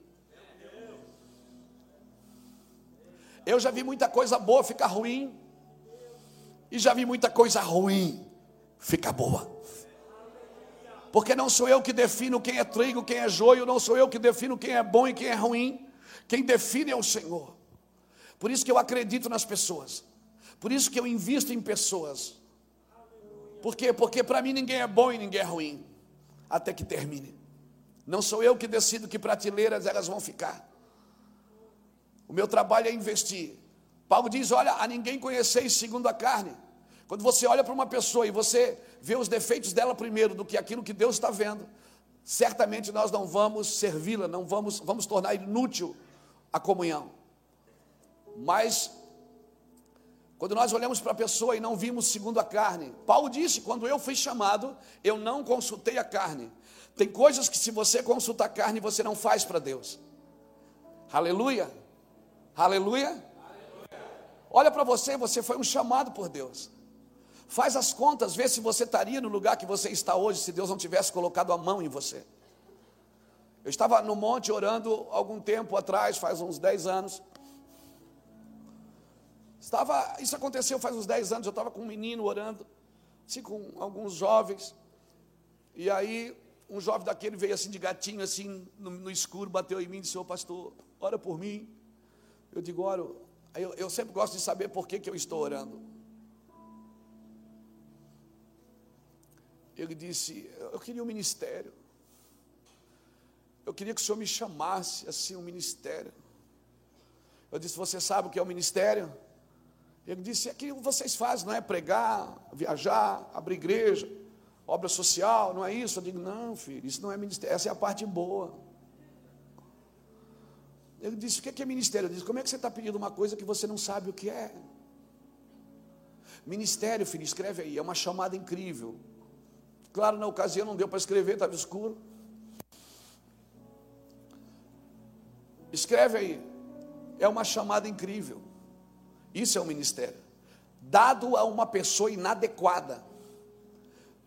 Eu já vi muita coisa boa ficar ruim, e já vi muita coisa ruim ficar boa. Porque não sou eu que defino quem é trigo, quem é joio, não sou eu que defino quem é bom e quem é ruim. Quem define é o Senhor. Por isso que eu acredito nas pessoas. Por isso que eu invisto em pessoas. Por quê? Porque para mim ninguém é bom e ninguém é ruim. Até que termine. Não sou eu que decido que prateleiras elas vão ficar. O meu trabalho é investir. Paulo diz: Olha, a ninguém conheceis segundo a carne. Quando você olha para uma pessoa e você vê os defeitos dela primeiro do que aquilo que Deus está vendo, certamente nós não vamos servi-la, não vamos, vamos tornar inútil a comunhão. Mas, quando nós olhamos para a pessoa e não vimos segundo a carne, Paulo disse: quando eu fui chamado, eu não consultei a carne. Tem coisas que, se você consulta a carne, você não faz para Deus. Aleluia. Aleluia. Aleluia. Olha para você, você foi um chamado por Deus. Faz as contas, vê se você estaria no lugar que você está hoje, se Deus não tivesse colocado a mão em você. Eu estava no monte orando algum tempo atrás, faz uns 10 anos. Estava, isso aconteceu faz uns 10 anos, eu estava com um menino orando, assim, com alguns jovens. E aí, um jovem daquele veio assim de gatinho, assim, no, no escuro, bateu em mim e disse, ô pastor, ora por mim. Eu digo, oro. Eu, eu sempre gosto de saber por que, que eu estou orando. Ele disse, eu queria um ministério. Eu queria que o senhor me chamasse assim um ministério. Eu disse, você sabe o que é o um ministério? Ele disse, é que vocês fazem, não é pregar, viajar, abrir igreja, obra social, não é isso? Eu digo, não, filho, isso não é ministério, essa é a parte boa. Ele disse: O que é ministério? Eu disse: Como é que você está pedindo uma coisa que você não sabe o que é? Ministério, filho, escreve aí, é uma chamada incrível. Claro, na ocasião não deu para escrever, estava escuro. Escreve aí, é uma chamada incrível. Isso é um ministério. Dado a uma pessoa inadequada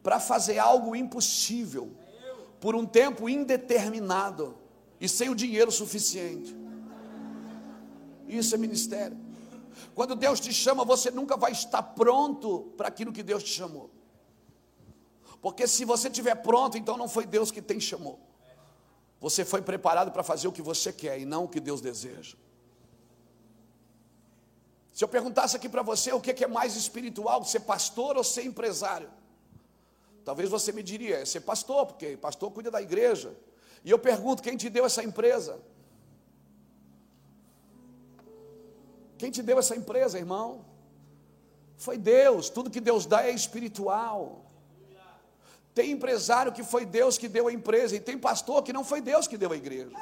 para fazer algo impossível por um tempo indeterminado e sem o dinheiro suficiente. Isso é ministério. Quando Deus te chama, você nunca vai estar pronto para aquilo que Deus te chamou. Porque se você estiver pronto, então não foi Deus que te chamou. Você foi preparado para fazer o que você quer e não o que Deus deseja. Se eu perguntasse aqui para você o que é mais espiritual, ser pastor ou ser empresário? Talvez você me diria, é ser pastor, porque pastor cuida da igreja. E eu pergunto, quem te deu essa empresa? Quem te deu essa empresa, irmão? Foi Deus. Tudo que Deus dá é espiritual. Tem empresário que foi Deus que deu a empresa, e tem pastor que não foi Deus que deu a igreja.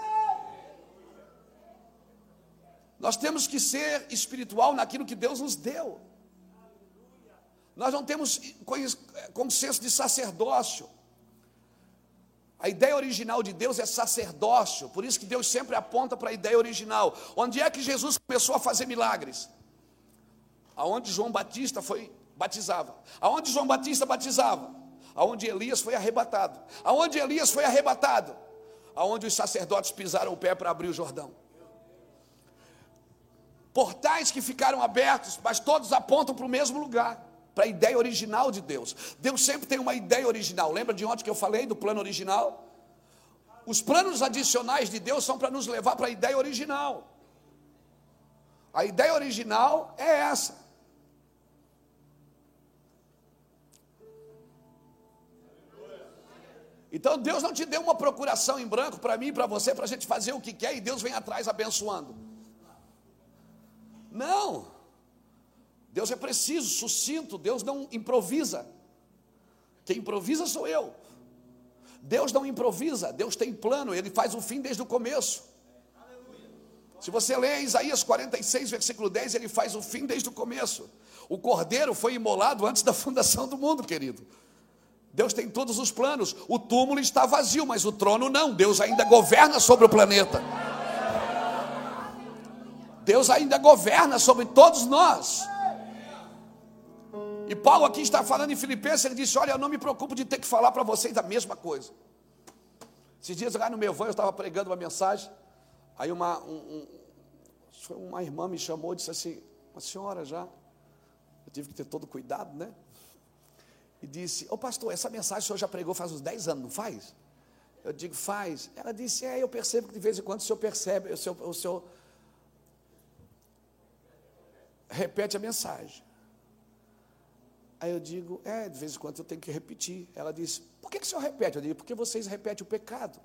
Nós temos que ser espiritual naquilo que Deus nos deu. Nós não temos consenso de sacerdócio. A ideia original de Deus é sacerdócio, por isso que Deus sempre aponta para a ideia original. Onde é que Jesus começou a fazer milagres? Aonde João Batista foi batizava. Aonde João Batista batizava? Aonde Elias foi arrebatado. Aonde Elias foi arrebatado? Aonde os sacerdotes pisaram o pé para abrir o Jordão. Portais que ficaram abertos, mas todos apontam para o mesmo lugar para a ideia original de Deus. Deus sempre tem uma ideia original. Lembra de ontem que eu falei do plano original? Os planos adicionais de Deus são para nos levar para a ideia original. A ideia original é essa. Então Deus não te deu uma procuração em branco para mim para você, para a gente fazer o que quer e Deus vem atrás abençoando. Não. Deus é preciso, sucinto, Deus não improvisa. Quem improvisa sou eu. Deus não improvisa, Deus tem plano, ele faz o fim desde o começo. Se você lê Isaías 46, versículo 10, ele faz o fim desde o começo. O cordeiro foi imolado antes da fundação do mundo, querido. Deus tem todos os planos. O túmulo está vazio, mas o trono não. Deus ainda governa sobre o planeta. Deus ainda governa sobre todos nós. E Paulo aqui está falando em Filipenses, ele disse: Olha, eu não me preocupo de ter que falar para vocês a mesma coisa. Esses dias lá no meu van, eu estava pregando uma mensagem, aí uma, um, um, uma irmã me chamou e disse assim: Uma senhora já, eu tive que ter todo cuidado, né? E disse: Ô pastor, essa mensagem o senhor já pregou faz uns 10 anos, não faz? Eu digo: Faz. Ela disse: É, eu percebo que de vez em quando o senhor percebe, o senhor, o senhor repete a mensagem. Aí eu digo, é, de vez em quando eu tenho que repetir. Ela diz, por que, que o senhor repete? Eu digo, porque vocês repetem o pecado.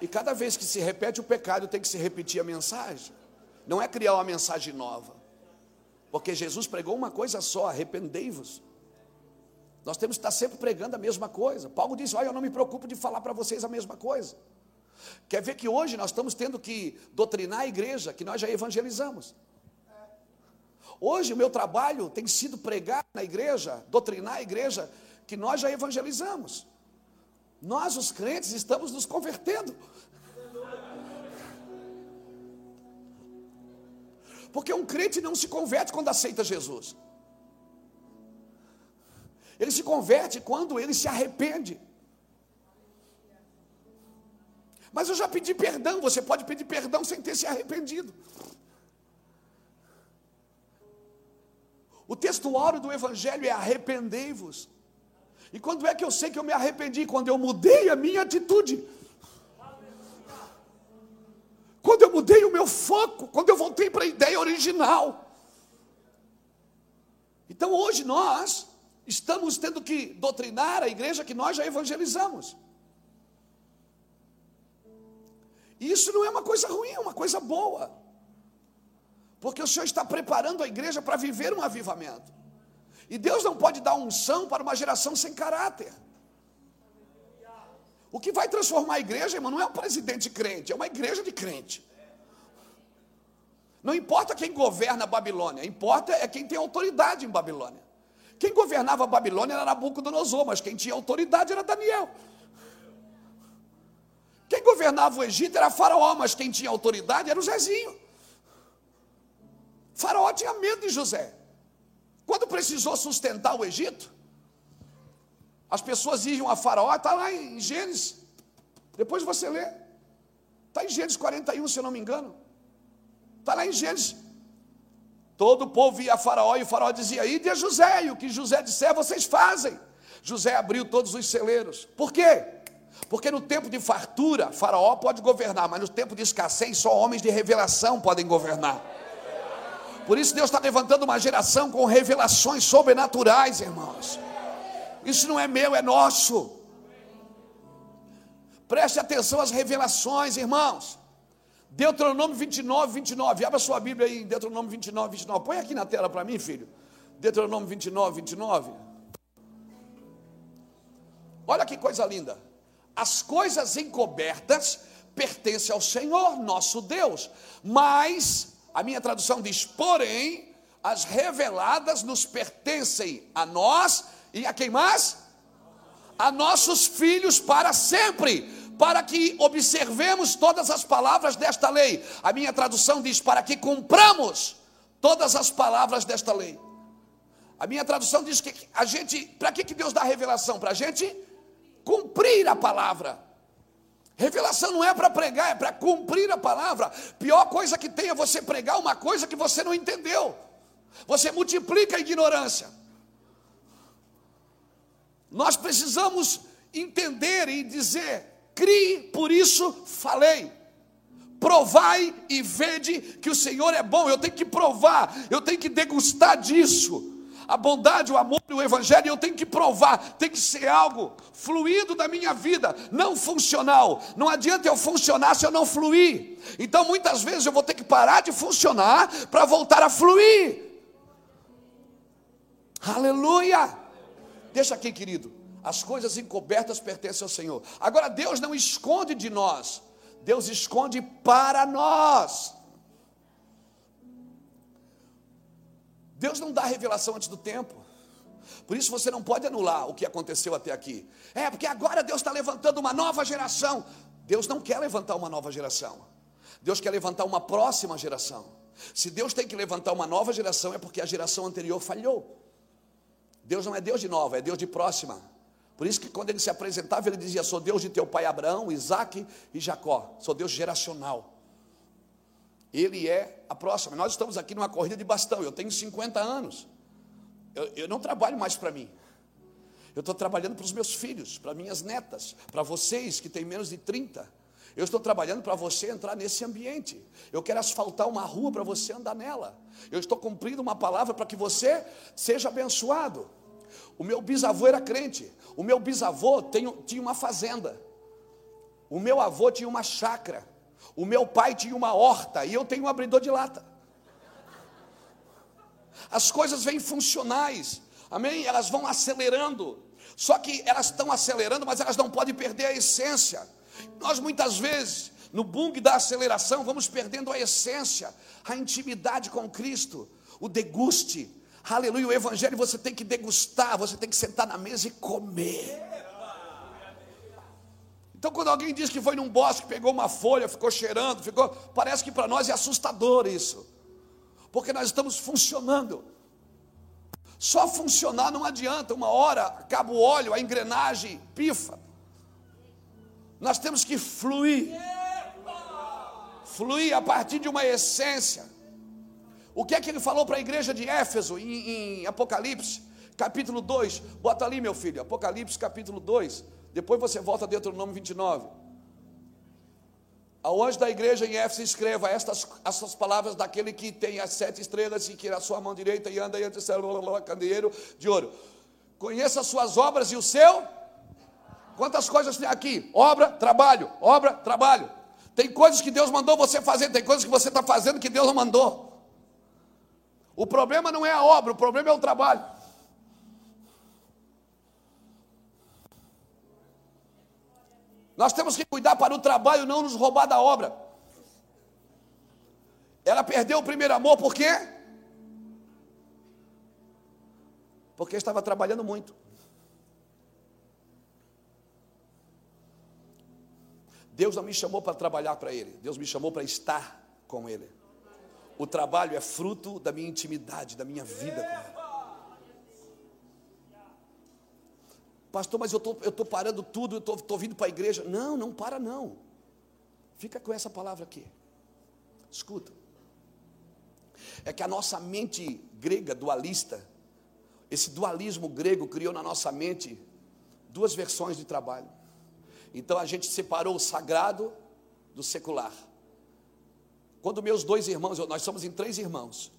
E cada vez que se repete o pecado, tem que se repetir a mensagem. Não é criar uma mensagem nova. Porque Jesus pregou uma coisa só: arrependei-vos. Nós temos que estar sempre pregando a mesma coisa. Paulo disse: Olha, eu não me preocupo de falar para vocês a mesma coisa. Quer ver que hoje nós estamos tendo que doutrinar a igreja, que nós já evangelizamos. Hoje o meu trabalho tem sido pregar na igreja, doutrinar a igreja, que nós já evangelizamos. Nós, os crentes, estamos nos convertendo. Porque um crente não se converte quando aceita Jesus. Ele se converte quando ele se arrepende. Mas eu já pedi perdão, você pode pedir perdão sem ter se arrependido. O texto áureo do Evangelho é arrependei-vos. E quando é que eu sei que eu me arrependi? Quando eu mudei a minha atitude. Quando eu mudei o meu foco, quando eu voltei para a ideia original. Então hoje nós estamos tendo que doutrinar a igreja que nós já evangelizamos. E isso não é uma coisa ruim, é uma coisa boa. Porque o Senhor está preparando a igreja para viver um avivamento. E Deus não pode dar unção para uma geração sem caráter. O que vai transformar a igreja, irmão, não é um presidente crente, é uma igreja de crente. Não importa quem governa a Babilônia, importa é quem tem autoridade em Babilônia. Quem governava a Babilônia era Nabucodonosor, mas quem tinha autoridade era Daniel. Quem governava o Egito era Faraó, mas quem tinha autoridade era o Zezinho. Faraó tinha medo de José. Quando precisou sustentar o Egito, as pessoas iam a Faraó, está lá em Gênesis. Depois você lê. Está em Gênesis 41, se eu não me engano. Está lá em Gênesis. Todo o povo ia a Faraó e o Faraó dizia: Ide a José, e o que José disser, vocês fazem. José abriu todos os celeiros. Por quê? Porque no tempo de fartura, Faraó pode governar, mas no tempo de escassez, só homens de revelação podem governar. Por isso Deus está levantando uma geração com revelações sobrenaturais, irmãos. Isso não é meu, é nosso. Preste atenção às revelações, irmãos. Deuteronômio 29, 29. Abra sua Bíblia aí, Deuteronômio 29, 29. Põe aqui na tela para mim, filho. Deuteronômio 29, 29. Olha que coisa linda. As coisas encobertas pertencem ao Senhor, nosso Deus, mas a minha tradução diz: porém, as reveladas nos pertencem a nós e a quem mais? A nossos filhos para sempre, para que observemos todas as palavras desta lei. A minha tradução diz: para que cumpramos todas as palavras desta lei. A minha tradução diz que a gente, para que, que Deus dá revelação? Para a gente cumprir a palavra. Revelação não é para pregar, é para cumprir a palavra. Pior coisa que tem é você pregar uma coisa que você não entendeu. Você multiplica a ignorância. Nós precisamos entender e dizer: crie, por isso falei. Provai e vede que o Senhor é bom. Eu tenho que provar, eu tenho que degustar disso a bondade, o amor e o evangelho, eu tenho que provar, tem que ser algo fluido da minha vida, não funcional. Não adianta eu funcionar se eu não fluir. Então muitas vezes eu vou ter que parar de funcionar para voltar a fluir. Aleluia! Deixa aqui, querido. As coisas encobertas pertencem ao Senhor. Agora Deus não esconde de nós. Deus esconde para nós. Deus não dá revelação antes do tempo. Por isso você não pode anular o que aconteceu até aqui. É, porque agora Deus está levantando uma nova geração. Deus não quer levantar uma nova geração. Deus quer levantar uma próxima geração. Se Deus tem que levantar uma nova geração, é porque a geração anterior falhou. Deus não é Deus de nova, é Deus de próxima. Por isso que quando ele se apresentava, ele dizia: Sou Deus de teu pai Abraão, Isaac e Jacó. Sou Deus geracional. Ele é a próxima. Nós estamos aqui numa corrida de bastão. Eu tenho 50 anos. Eu, eu não trabalho mais para mim. Eu estou trabalhando para os meus filhos, para minhas netas, para vocês que têm menos de 30. Eu estou trabalhando para você entrar nesse ambiente. Eu quero asfaltar uma rua para você andar nela. Eu estou cumprindo uma palavra para que você seja abençoado. O meu bisavô era crente. O meu bisavô tinha uma fazenda. O meu avô tinha uma chácara. O meu pai tinha uma horta. E eu tenho um abridor de lata. As coisas vêm funcionais. Amém? Elas vão acelerando. Só que elas estão acelerando, mas elas não podem perder a essência. Nós muitas vezes, no bung da aceleração, vamos perdendo a essência, a intimidade com Cristo, o deguste. Aleluia, o evangelho você tem que degustar, você tem que sentar na mesa e comer. Então, quando alguém diz que foi num bosque, pegou uma folha, ficou cheirando, ficou, parece que para nós é assustador isso, porque nós estamos funcionando. Só funcionar não adianta, uma hora acaba o óleo, a engrenagem pifa. Nós temos que fluir. Fluir a partir de uma essência. O que é que ele falou para a igreja de Éfeso em, em Apocalipse, capítulo 2? Bota ali, meu filho, Apocalipse, capítulo 2. Depois você volta dentro do nome 29. Ao anjo da igreja em Éfeso escreva estas, estas palavras daquele que tem as sete estrelas e que na sua mão direita e anda entre o candeeiro de ouro. Conheça as suas obras e o seu Quantas coisas tem aqui? Obra, trabalho, obra, trabalho. Tem coisas que Deus mandou você fazer, tem coisas que você está fazendo que Deus não mandou. O problema não é a obra, o problema é o trabalho. Nós temos que cuidar para o trabalho não nos roubar da obra. Ela perdeu o primeiro amor por quê? Porque estava trabalhando muito. Deus não me chamou para trabalhar para Ele, Deus me chamou para estar com Ele. O trabalho é fruto da minha intimidade, da minha vida com Ele. Pastor, mas eu tô, estou tô parando tudo, eu estou tô, tô vindo para a igreja. Não, não para não. Fica com essa palavra aqui. Escuta. É que a nossa mente grega dualista, esse dualismo grego criou na nossa mente duas versões de trabalho. Então a gente separou o sagrado do secular. Quando meus dois irmãos, nós somos em três irmãos.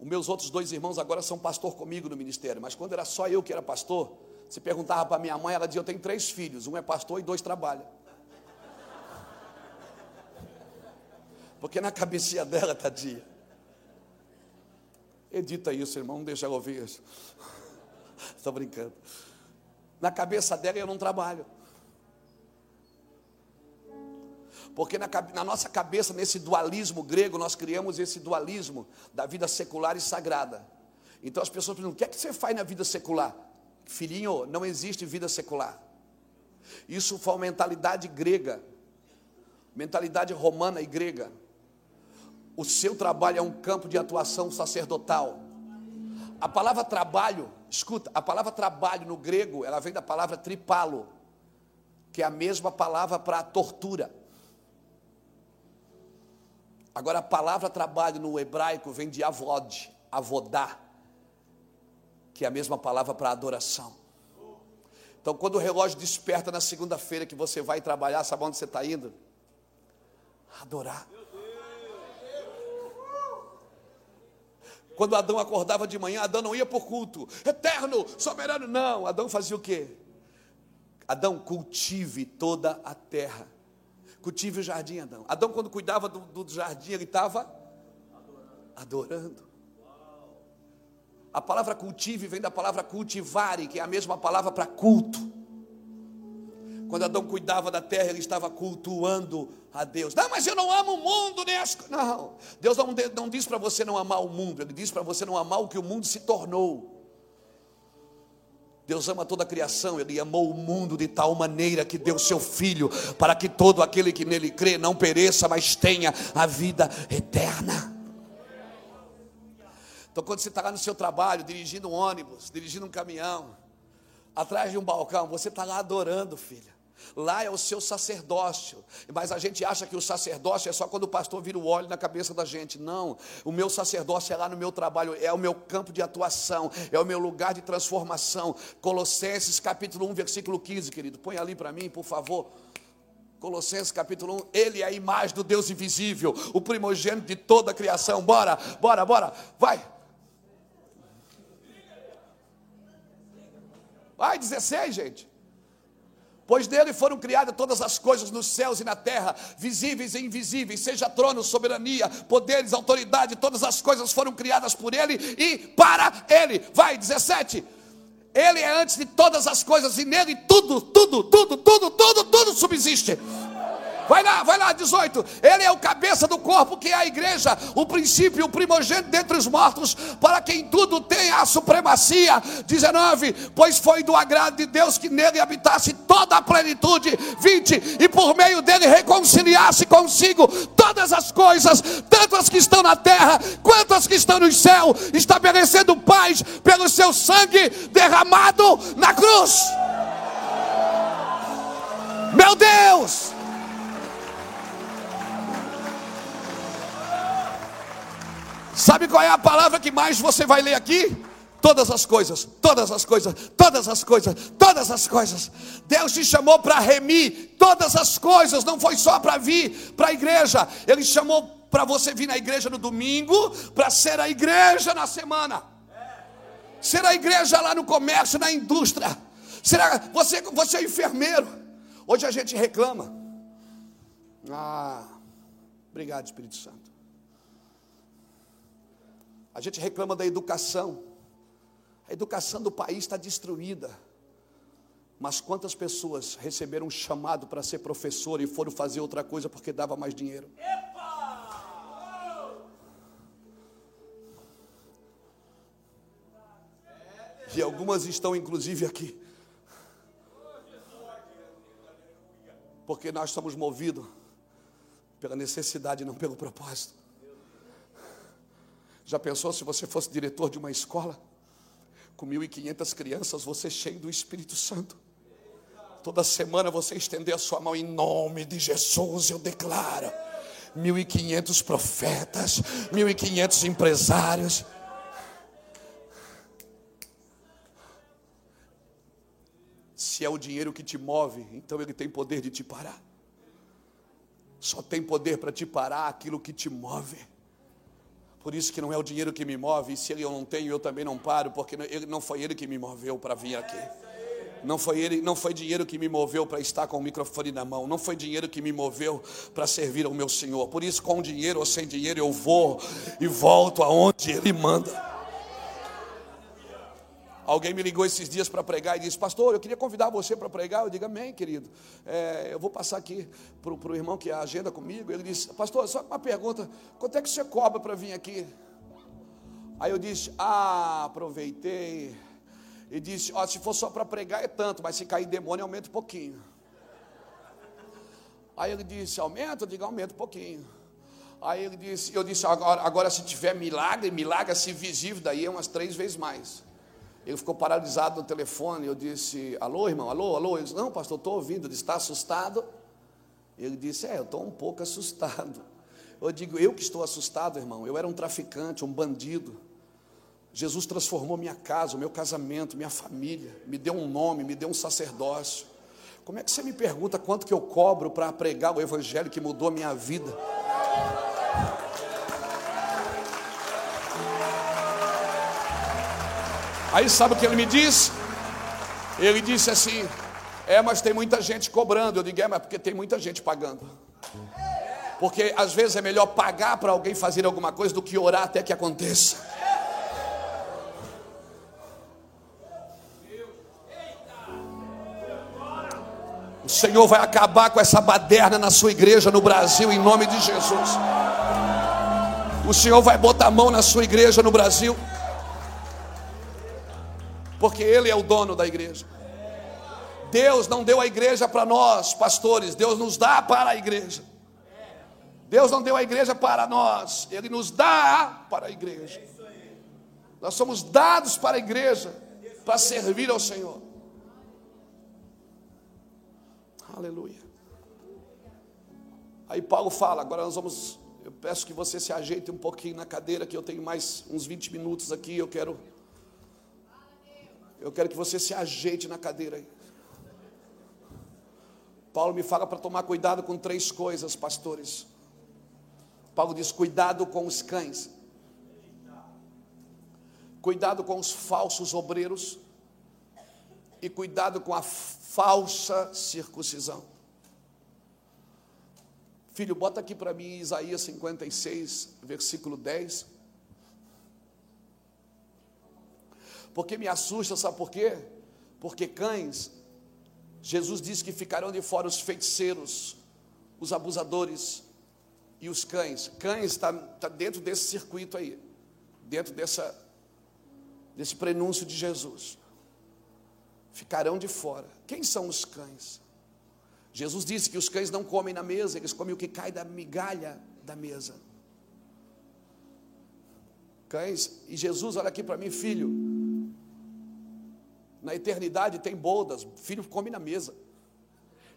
Os meus outros dois irmãos agora são pastor comigo no ministério, mas quando era só eu que era pastor, se perguntava para minha mãe, ela dizia: Eu tenho três filhos, um é pastor e dois trabalham. Porque na cabecinha dela, tadinha. Edita isso, irmão, não deixa ela ouvir isso. Estou brincando. Na cabeça dela eu não trabalho. Porque na, na, nossa cabeça, nesse dualismo grego, nós criamos esse dualismo da vida secular e sagrada. Então as pessoas perguntam: o que é que você faz na vida secular? Filhinho, não existe vida secular. Isso foi uma mentalidade grega, mentalidade romana e grega. O seu trabalho é um campo de atuação sacerdotal. A palavra trabalho, escuta, a palavra trabalho no grego, ela vem da palavra tripalo, que é a mesma palavra para tortura. Agora, a palavra trabalho no hebraico vem de avod, avodá, que é a mesma palavra para adoração. Então, quando o relógio desperta na segunda-feira que você vai trabalhar, sabe onde você está indo? Adorar. Quando Adão acordava de manhã, Adão não ia por culto, eterno, soberano, não. Adão fazia o quê? Adão, cultive toda a terra Cultive o jardim, Adão. Adão, quando cuidava do, do jardim, ele estava adorando. A palavra cultive vem da palavra cultivare, que é a mesma palavra para culto. Quando Adão cuidava da terra, ele estava cultuando a Deus. Não, mas eu não amo o mundo, nem Não, Deus não, não diz para você não amar o mundo, Ele diz para você não amar o que o mundo se tornou. Deus ama toda a criação, Ele amou o mundo de tal maneira que deu seu Filho, para que todo aquele que nele crê não pereça, mas tenha a vida eterna. Então, quando você está lá no seu trabalho, dirigindo um ônibus, dirigindo um caminhão, atrás de um balcão, você está lá adorando, filha. Lá é o seu sacerdócio. Mas a gente acha que o sacerdócio é só quando o pastor vira o óleo na cabeça da gente. Não. O meu sacerdócio é lá no meu trabalho, é o meu campo de atuação, é o meu lugar de transformação. Colossenses capítulo 1, versículo 15, querido. Põe ali para mim, por favor. Colossenses capítulo 1, ele é a imagem do Deus invisível, o primogênito de toda a criação. Bora, bora, bora, vai. Vai, 16, gente. Pois dele foram criadas todas as coisas nos céus e na terra, visíveis e invisíveis, seja trono, soberania, poderes, autoridade, todas as coisas foram criadas por ele e para ele. Vai, 17. Ele é antes de todas as coisas e nele tudo, tudo, tudo, tudo, tudo, tudo subsiste. Vai lá, vai lá, 18. Ele é o cabeça do corpo, que é a igreja, o princípio, o primogênito dentre os mortos, para quem tudo tem a supremacia. 19. Pois foi do agrado de Deus que nele habitasse toda a plenitude. 20. E por meio dele reconciliasse consigo todas as coisas, tanto as que estão na terra quanto as que estão no céu, estabelecendo paz pelo seu sangue derramado na cruz. Meu Deus! Sabe qual é a palavra que mais você vai ler aqui? Todas as coisas, todas as coisas, todas as coisas, todas as coisas. Deus te chamou para remir todas as coisas, não foi só para vir para a igreja. Ele chamou para você vir na igreja no domingo, para ser a igreja na semana. Ser a igreja lá no comércio, na indústria. Será você, você é enfermeiro. Hoje a gente reclama. Ah, obrigado, Espírito Santo. A gente reclama da educação. A educação do país está destruída. Mas quantas pessoas receberam um chamado para ser professor e foram fazer outra coisa porque dava mais dinheiro? E algumas estão inclusive aqui. Porque nós somos movidos pela necessidade, não pelo propósito. Já pensou se você fosse diretor de uma escola? Com 1.500 crianças, você cheio do Espírito Santo. Toda semana você estender a sua mão em nome de Jesus, eu declaro. 1.500 profetas, 1.500 empresários. Se é o dinheiro que te move, então ele tem poder de te parar. Só tem poder para te parar aquilo que te move. Por isso que não é o dinheiro que me move, e se ele eu não tenho, eu também não paro, porque ele, não foi ele que me moveu para vir aqui. Não foi ele, não foi dinheiro que me moveu para estar com o microfone na mão, não foi dinheiro que me moveu para servir ao meu Senhor. Por isso, com dinheiro ou sem dinheiro, eu vou e volto aonde ele manda. Alguém me ligou esses dias para pregar e disse, pastor, eu queria convidar você para pregar. Eu digo, amém, querido. É, eu vou passar aqui para o irmão que agenda comigo. Ele disse, pastor, só uma pergunta: quanto é que você cobra para vir aqui? Aí eu disse, ah, aproveitei. E disse, ó, se for só para pregar é tanto, mas se cair demônio aumenta um pouquinho. Aí ele disse, aumenta? Eu digo, aumenta um pouquinho. Aí ele disse, eu disse, agora, agora se tiver milagre, milagre assim visível, daí é umas três vezes mais. Ele ficou paralisado no telefone. Eu disse: Alô, irmão, alô, alô. Ele disse: Não, pastor, estou ouvindo. Ele está assustado. Ele disse: É, eu estou um pouco assustado. Eu digo: Eu que estou assustado, irmão. Eu era um traficante, um bandido. Jesus transformou minha casa, o meu casamento, minha família, me deu um nome, me deu um sacerdócio. Como é que você me pergunta quanto que eu cobro para pregar o evangelho que mudou a minha vida? Aí sabe o que ele me disse? Ele disse assim: É, mas tem muita gente cobrando. Eu digo: É, mas porque tem muita gente pagando. Porque às vezes é melhor pagar para alguém fazer alguma coisa do que orar até que aconteça. O Senhor vai acabar com essa baderna na sua igreja no Brasil, em nome de Jesus. O Senhor vai botar a mão na sua igreja no Brasil porque Ele é o dono da igreja. Deus não deu a igreja para nós, pastores, Deus nos dá para a igreja. Deus não deu a igreja para nós, Ele nos dá para a igreja. Nós somos dados para a igreja, para servir ao Senhor. Aleluia. Aí Paulo fala, agora nós vamos, eu peço que você se ajeite um pouquinho na cadeira, que eu tenho mais uns 20 minutos aqui, eu quero eu quero que você se ajeite na cadeira. Paulo me fala para tomar cuidado com três coisas, pastores. Paulo diz: cuidado com os cães, cuidado com os falsos obreiros e cuidado com a falsa circuncisão. Filho, bota aqui para mim Isaías 56, versículo 10. Porque me assusta, sabe por quê? Porque cães Jesus disse que ficarão de fora os feiticeiros, os abusadores e os cães. Cães está tá dentro desse circuito aí, dentro dessa, desse prenúncio de Jesus. Ficarão de fora. Quem são os cães? Jesus disse que os cães não comem na mesa, eles comem o que cai da migalha da mesa. Cães, e Jesus, olha aqui para mim, filho, na eternidade tem bodas, filho come na mesa.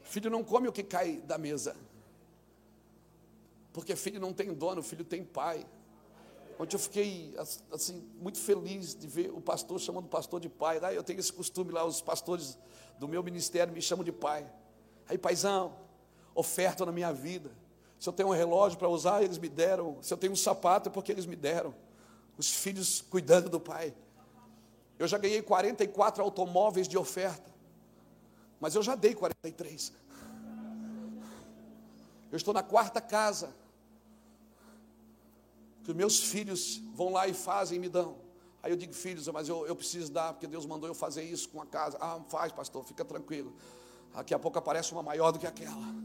Filho não come o que cai da mesa. Porque filho não tem dono, filho tem pai. Ontem eu fiquei assim muito feliz de ver o pastor chamando o pastor de pai. Ah, eu tenho esse costume lá, os pastores do meu ministério me chamam de pai. Aí, paizão, oferta na minha vida. Se eu tenho um relógio para usar, eles me deram. Se eu tenho um sapato, é porque eles me deram. Os filhos cuidando do pai. Eu já ganhei 44 automóveis de oferta, mas eu já dei 43. Eu estou na quarta casa, que meus filhos vão lá e fazem e me dão. Aí eu digo, filhos, mas eu, eu preciso dar, porque Deus mandou eu fazer isso com a casa. Ah, faz, pastor, fica tranquilo. Daqui a pouco aparece uma maior do que aquela.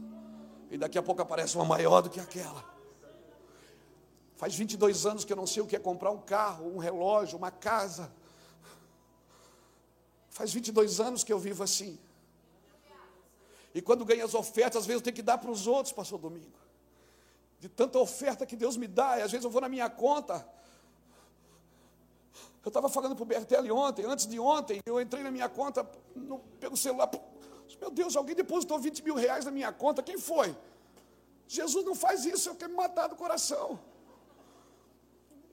E daqui a pouco aparece uma maior do que aquela. Faz 22 anos que eu não sei o que é comprar um carro, um relógio, uma casa. Faz 22 anos que eu vivo assim. E quando ganho as ofertas, às vezes eu tenho que dar para os outros, pastor Domingo. De tanta oferta que Deus me dá, e às vezes eu vou na minha conta. Eu estava falando para o Bertelli ontem, antes de ontem, eu entrei na minha conta no, pelo celular. Meu Deus, alguém depositou 20 mil reais na minha conta. Quem foi? Jesus não faz isso, eu quero me matar do coração.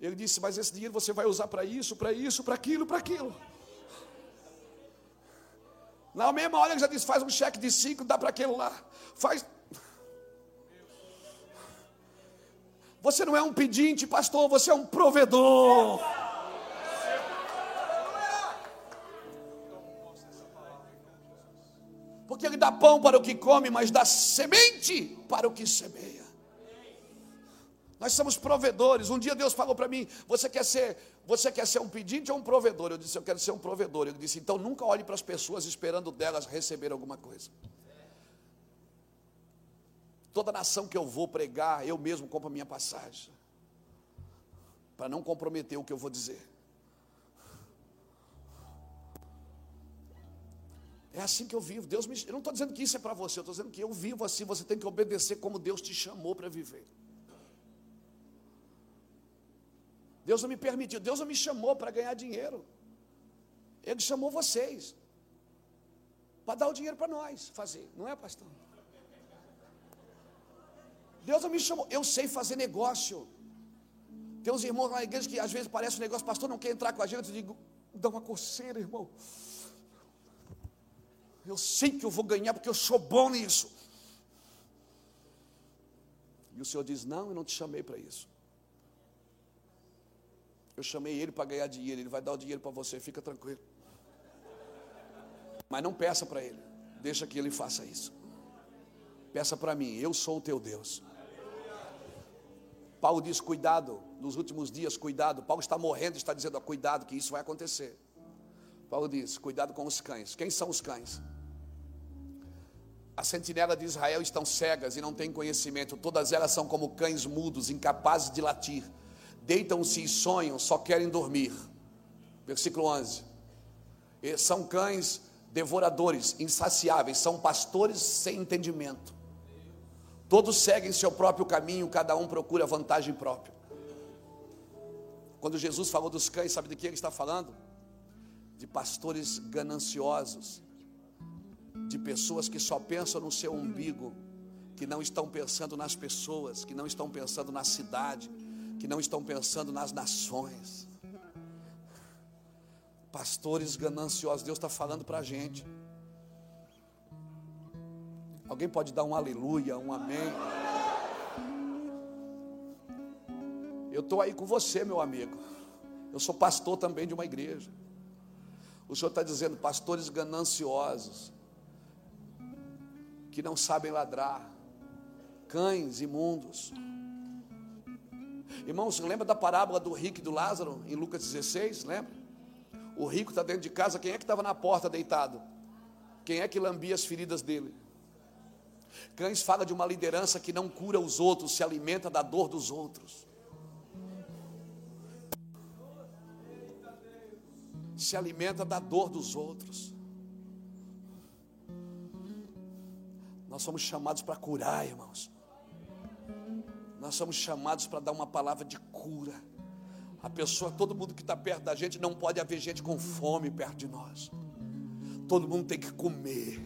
Ele disse, mas esse dinheiro você vai usar para isso, para isso, para aquilo, para aquilo. Na mesma hora ele já disse: faz um cheque de cinco, dá para aquele lá. Faz. Você não é um pedinte, pastor, você é um provedor. Porque ele dá pão para o que come, mas dá semente para o que semeia. Nós somos provedores. Um dia Deus falou para mim: Você quer ser, você quer ser um pedinte ou um provedor? Eu disse: Eu quero ser um provedor. Ele disse: Então nunca olhe para as pessoas esperando delas receber alguma coisa. Toda nação que eu vou pregar, eu mesmo compro a minha passagem, para não comprometer o que eu vou dizer. É assim que eu vivo. Deus me, eu não estou dizendo que isso é para você, eu estou dizendo que eu vivo assim. Você tem que obedecer como Deus te chamou para viver. Deus não me permitiu, Deus não me chamou para ganhar dinheiro. Ele chamou vocês para dar o dinheiro para nós fazer, não é, pastor? Deus não me chamou, eu sei fazer negócio. Tem uns irmãos na igreja que às vezes parece um negócio, pastor, não quer entrar com a gente, eu digo, dá uma coceira, irmão. Eu sei que eu vou ganhar porque eu sou bom nisso. E o Senhor diz: Não, eu não te chamei para isso. Eu chamei ele para ganhar dinheiro, ele vai dar o dinheiro para você, fica tranquilo. Mas não peça para ele, deixa que ele faça isso. Peça para mim, eu sou o teu Deus. Paulo diz: cuidado, nos últimos dias, cuidado. Paulo está morrendo, está dizendo: cuidado, que isso vai acontecer. Paulo diz: cuidado com os cães. Quem são os cães? A sentinela de Israel estão cegas e não têm conhecimento, todas elas são como cães mudos, incapazes de latir deitam-se e sonham, só querem dormir. Versículo 11. E são cães devoradores, insaciáveis, são pastores sem entendimento. Todos seguem seu próprio caminho, cada um procura vantagem própria. Quando Jesus falou dos cães, sabe de que ele está falando? De pastores gananciosos, de pessoas que só pensam no seu umbigo, que não estão pensando nas pessoas, que não estão pensando na cidade, que não estão pensando nas nações. Pastores gananciosos, Deus está falando para a gente. Alguém pode dar um aleluia, um amém? Eu estou aí com você, meu amigo. Eu sou pastor também de uma igreja. O Senhor está dizendo, pastores gananciosos, que não sabem ladrar, cães imundos. Irmãos, lembra da parábola do rico e do Lázaro, em Lucas 16? Lembra? O rico está dentro de casa, quem é que estava na porta deitado? Quem é que lambia as feridas dele? Cães fala de uma liderança que não cura os outros, se alimenta da dor dos outros. Se alimenta da dor dos outros. Nós somos chamados para curar, irmãos. Nós somos chamados para dar uma palavra de cura. A pessoa, todo mundo que está perto da gente, não pode haver gente com fome perto de nós. Todo mundo tem que comer.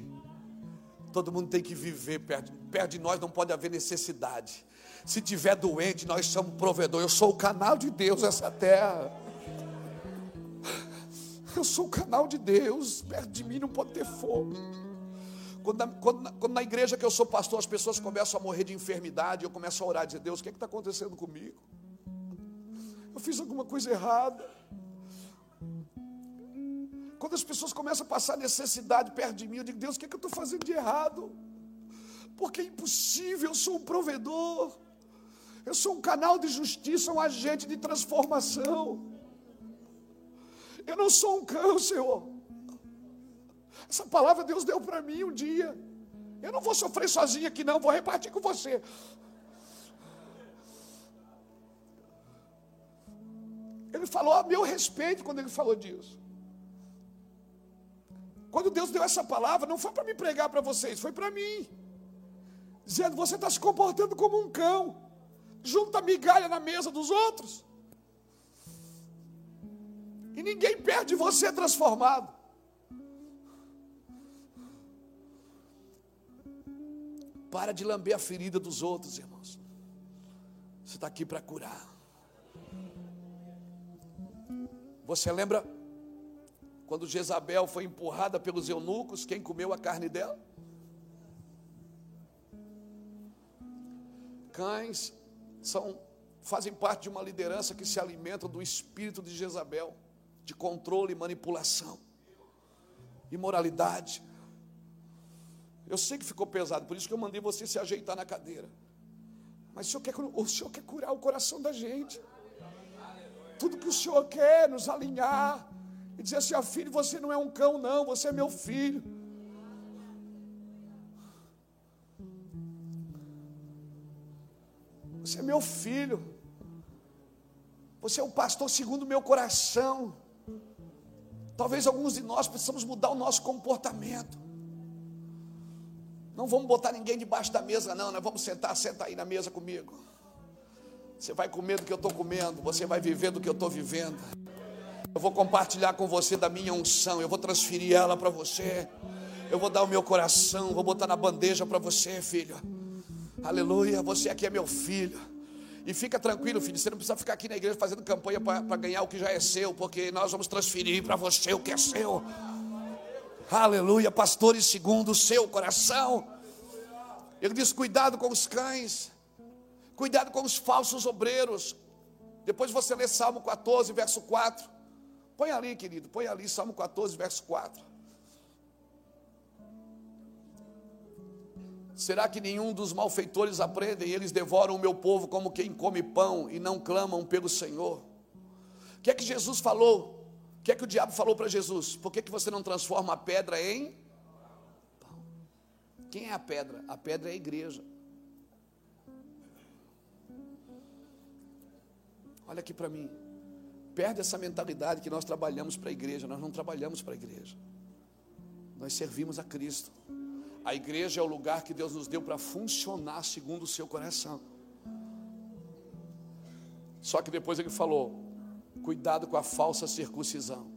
Todo mundo tem que viver perto, perto de nós, não pode haver necessidade. Se tiver doente, nós somos provedor. Eu sou o canal de Deus nessa terra. Eu sou o canal de Deus. Perto de mim não pode ter fome. Quando na, quando, quando na, igreja que eu sou pastor, as pessoas começam a morrer de enfermidade, eu começo a orar e dizer: Deus, o que é está acontecendo comigo? Eu fiz alguma coisa errada. Quando as pessoas começam a passar necessidade perto de mim, eu digo, Deus, o que, é que eu estou fazendo de errado? Porque é impossível, eu sou um provedor, eu sou um canal de justiça, um agente de transformação. Eu não sou um cão, Senhor. Essa palavra Deus deu para mim um dia. Eu não vou sofrer sozinho aqui, não, vou repartir com você. Ele falou a meu respeito quando ele falou disso. Quando Deus deu essa palavra, não foi para me pregar para vocês, foi para mim. Dizendo, você está se comportando como um cão, junta migalha na mesa dos outros. E ninguém perde você transformado. Para de lamber a ferida dos outros, irmãos. Você está aqui para curar. Você lembra quando Jezabel foi empurrada pelos eunucos, quem comeu a carne dela? Cães são fazem parte de uma liderança que se alimenta do espírito de Jezabel, de controle e manipulação, imoralidade. Eu sei que ficou pesado, por isso que eu mandei você se ajeitar na cadeira. Mas o Senhor quer, o Senhor quer curar o coração da gente. Tudo que o Senhor quer nos alinhar, e dizer assim: ó filho, você não é um cão, não, você é meu filho. Você é meu filho. Você é o pastor segundo o meu coração. Talvez alguns de nós precisamos mudar o nosso comportamento. Não vamos botar ninguém debaixo da mesa, não. Nós vamos sentar, senta aí na mesa comigo. Você vai comer do que eu estou comendo, você vai viver do que eu estou vivendo. Eu vou compartilhar com você da minha unção, eu vou transferir ela para você. Eu vou dar o meu coração, vou botar na bandeja para você, filho. Aleluia, você aqui é meu filho. E fica tranquilo, filho, você não precisa ficar aqui na igreja fazendo campanha para ganhar o que já é seu, porque nós vamos transferir para você o que é seu. Aleluia, pastores segundo o seu coração. Ele diz: cuidado com os cães, cuidado com os falsos obreiros. Depois você lê Salmo 14, verso 4. Põe ali, querido, põe ali, Salmo 14, verso 4. Será que nenhum dos malfeitores aprende e eles devoram o meu povo como quem come pão e não clamam pelo Senhor? O que é que Jesus falou? O que é que o diabo falou para Jesus? Por que, que você não transforma a pedra em pão? Quem é a pedra? A pedra é a igreja. Olha aqui para mim. Perde essa mentalidade que nós trabalhamos para a igreja. Nós não trabalhamos para a igreja. Nós servimos a Cristo. A igreja é o lugar que Deus nos deu para funcionar segundo o seu coração. Só que depois ele falou: cuidado com a falsa circuncisão.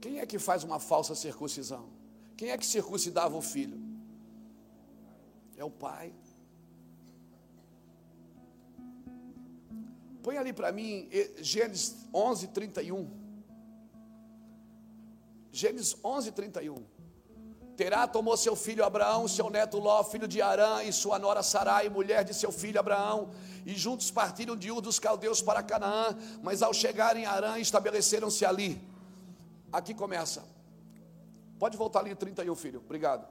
Quem é que faz uma falsa circuncisão? Quem é que circuncidava o filho? É o pai. Põe ali para mim Gênesis 11, 31. Gênesis 11, 31. Terá tomou seu filho Abraão, seu neto Ló, filho de Arã, e sua nora Sarai, mulher de seu filho Abraão, e juntos partiram de Ur dos caldeus para Canaã, mas ao chegarem em Arã, estabeleceram-se ali. Aqui começa. Pode voltar ali 31, filho. Obrigado.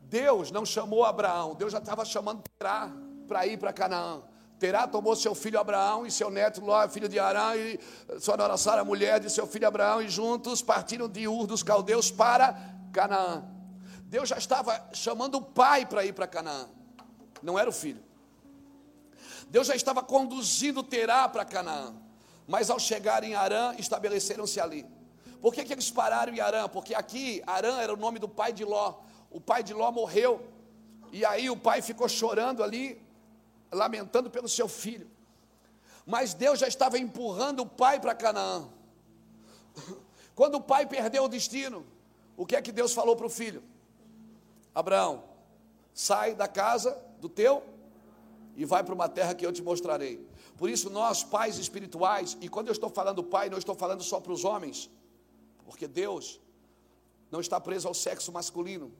Deus não chamou Abraão, Deus já estava chamando Terá para ir para Canaã. Terá tomou seu filho Abraão e seu neto Ló, filho de Arã, e sua nora Sara, mulher de seu filho Abraão, e juntos partiram de Ur dos caldeus para Canaã. Deus já estava chamando o pai para ir para Canaã, não era o filho. Deus já estava conduzindo Terá para Canaã, mas ao chegar em Arã, estabeleceram-se ali. Por que, que eles pararam em Arã? Porque aqui Arã era o nome do pai de Ló. O pai de Ló morreu, e aí o pai ficou chorando ali lamentando pelo seu filho. Mas Deus já estava empurrando o pai para Canaã. Quando o pai perdeu o destino, o que é que Deus falou para o filho? Abraão, sai da casa do teu e vai para uma terra que eu te mostrarei. Por isso, nós, pais espirituais, e quando eu estou falando pai, não estou falando só para os homens, porque Deus não está preso ao sexo masculino,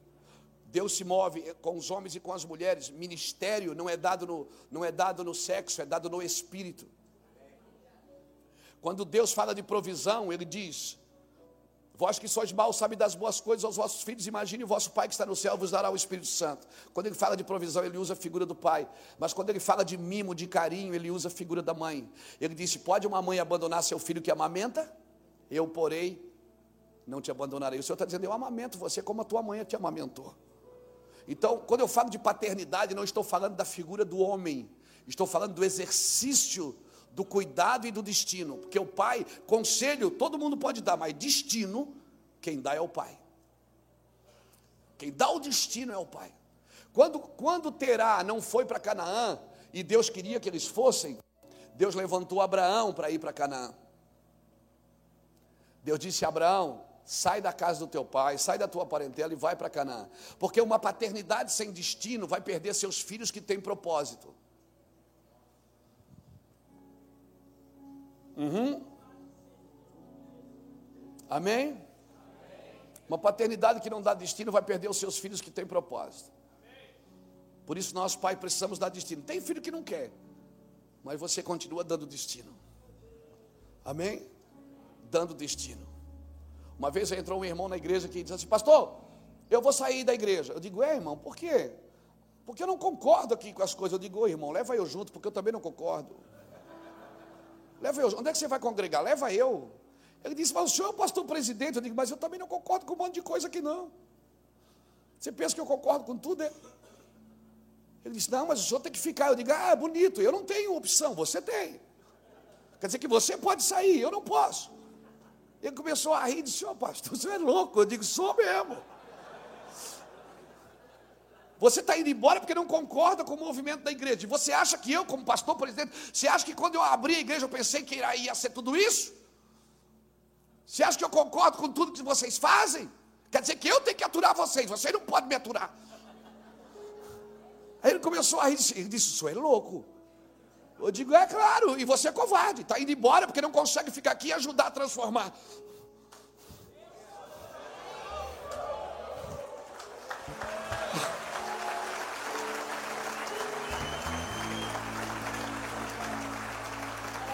Deus se move com os homens e com as mulheres. Ministério não é dado no, não é dado no sexo, é dado no espírito. Quando Deus fala de provisão, Ele diz: Vós que sois maus, sabe das boas coisas aos vossos filhos, imagine o vosso Pai que está no céu vos dará o Espírito Santo. Quando ele fala de provisão, ele usa a figura do pai. Mas quando ele fala de mimo, de carinho, ele usa a figura da mãe. Ele disse: Pode uma mãe abandonar seu filho que amamenta? Eu, porém, não te abandonarei. O Senhor está dizendo: Eu amamento você como a tua mãe te amamentou. Então, quando eu falo de paternidade, não estou falando da figura do homem, estou falando do exercício do cuidado e do destino, porque o pai, conselho, todo mundo pode dar, mas destino, quem dá é o pai. Quem dá o destino é o pai. Quando, quando Terá não foi para Canaã, e Deus queria que eles fossem, Deus levantou Abraão para ir para Canaã. Deus disse a Abraão: Sai da casa do teu pai, sai da tua parentela e vai para Canaã. Porque uma paternidade sem destino vai perder seus filhos que têm propósito. Uhum. Amém? Uma paternidade que não dá destino vai perder os seus filhos que têm propósito. Por isso nós, pai, precisamos dar destino. Tem filho que não quer, mas você continua dando destino. Amém? Dando destino. Uma vez entrou um irmão na igreja que disse assim: Pastor, eu vou sair da igreja. Eu digo: É, irmão, por quê? Porque eu não concordo aqui com as coisas. Eu digo: Ô irmão, leva eu junto, porque eu também não concordo. Leva eu. Onde é que você vai congregar? Leva eu. Ele disse: Mas o senhor é o pastor presidente. Eu digo: Mas eu também não concordo com um monte de coisa aqui, não. Você pensa que eu concordo com tudo? É? Ele disse: Não, mas o senhor tem que ficar. Eu digo: Ah, é bonito. Eu não tenho opção. Você tem. Quer dizer que você pode sair, eu não posso. Ele começou a rir e disse: Ô oh, pastor, você é louco. Eu digo: Sou mesmo. Você está indo embora porque não concorda com o movimento da igreja. E você acha que eu, como pastor presidente, você acha que quando eu abri a igreja eu pensei que ia ser tudo isso? Você acha que eu concordo com tudo que vocês fazem? Quer dizer que eu tenho que aturar vocês, vocês não podem me aturar. Aí ele começou a rir, ele disse: Isso é louco. Eu digo, é claro, e você é covarde, está indo embora porque não consegue ficar aqui e ajudar a transformar.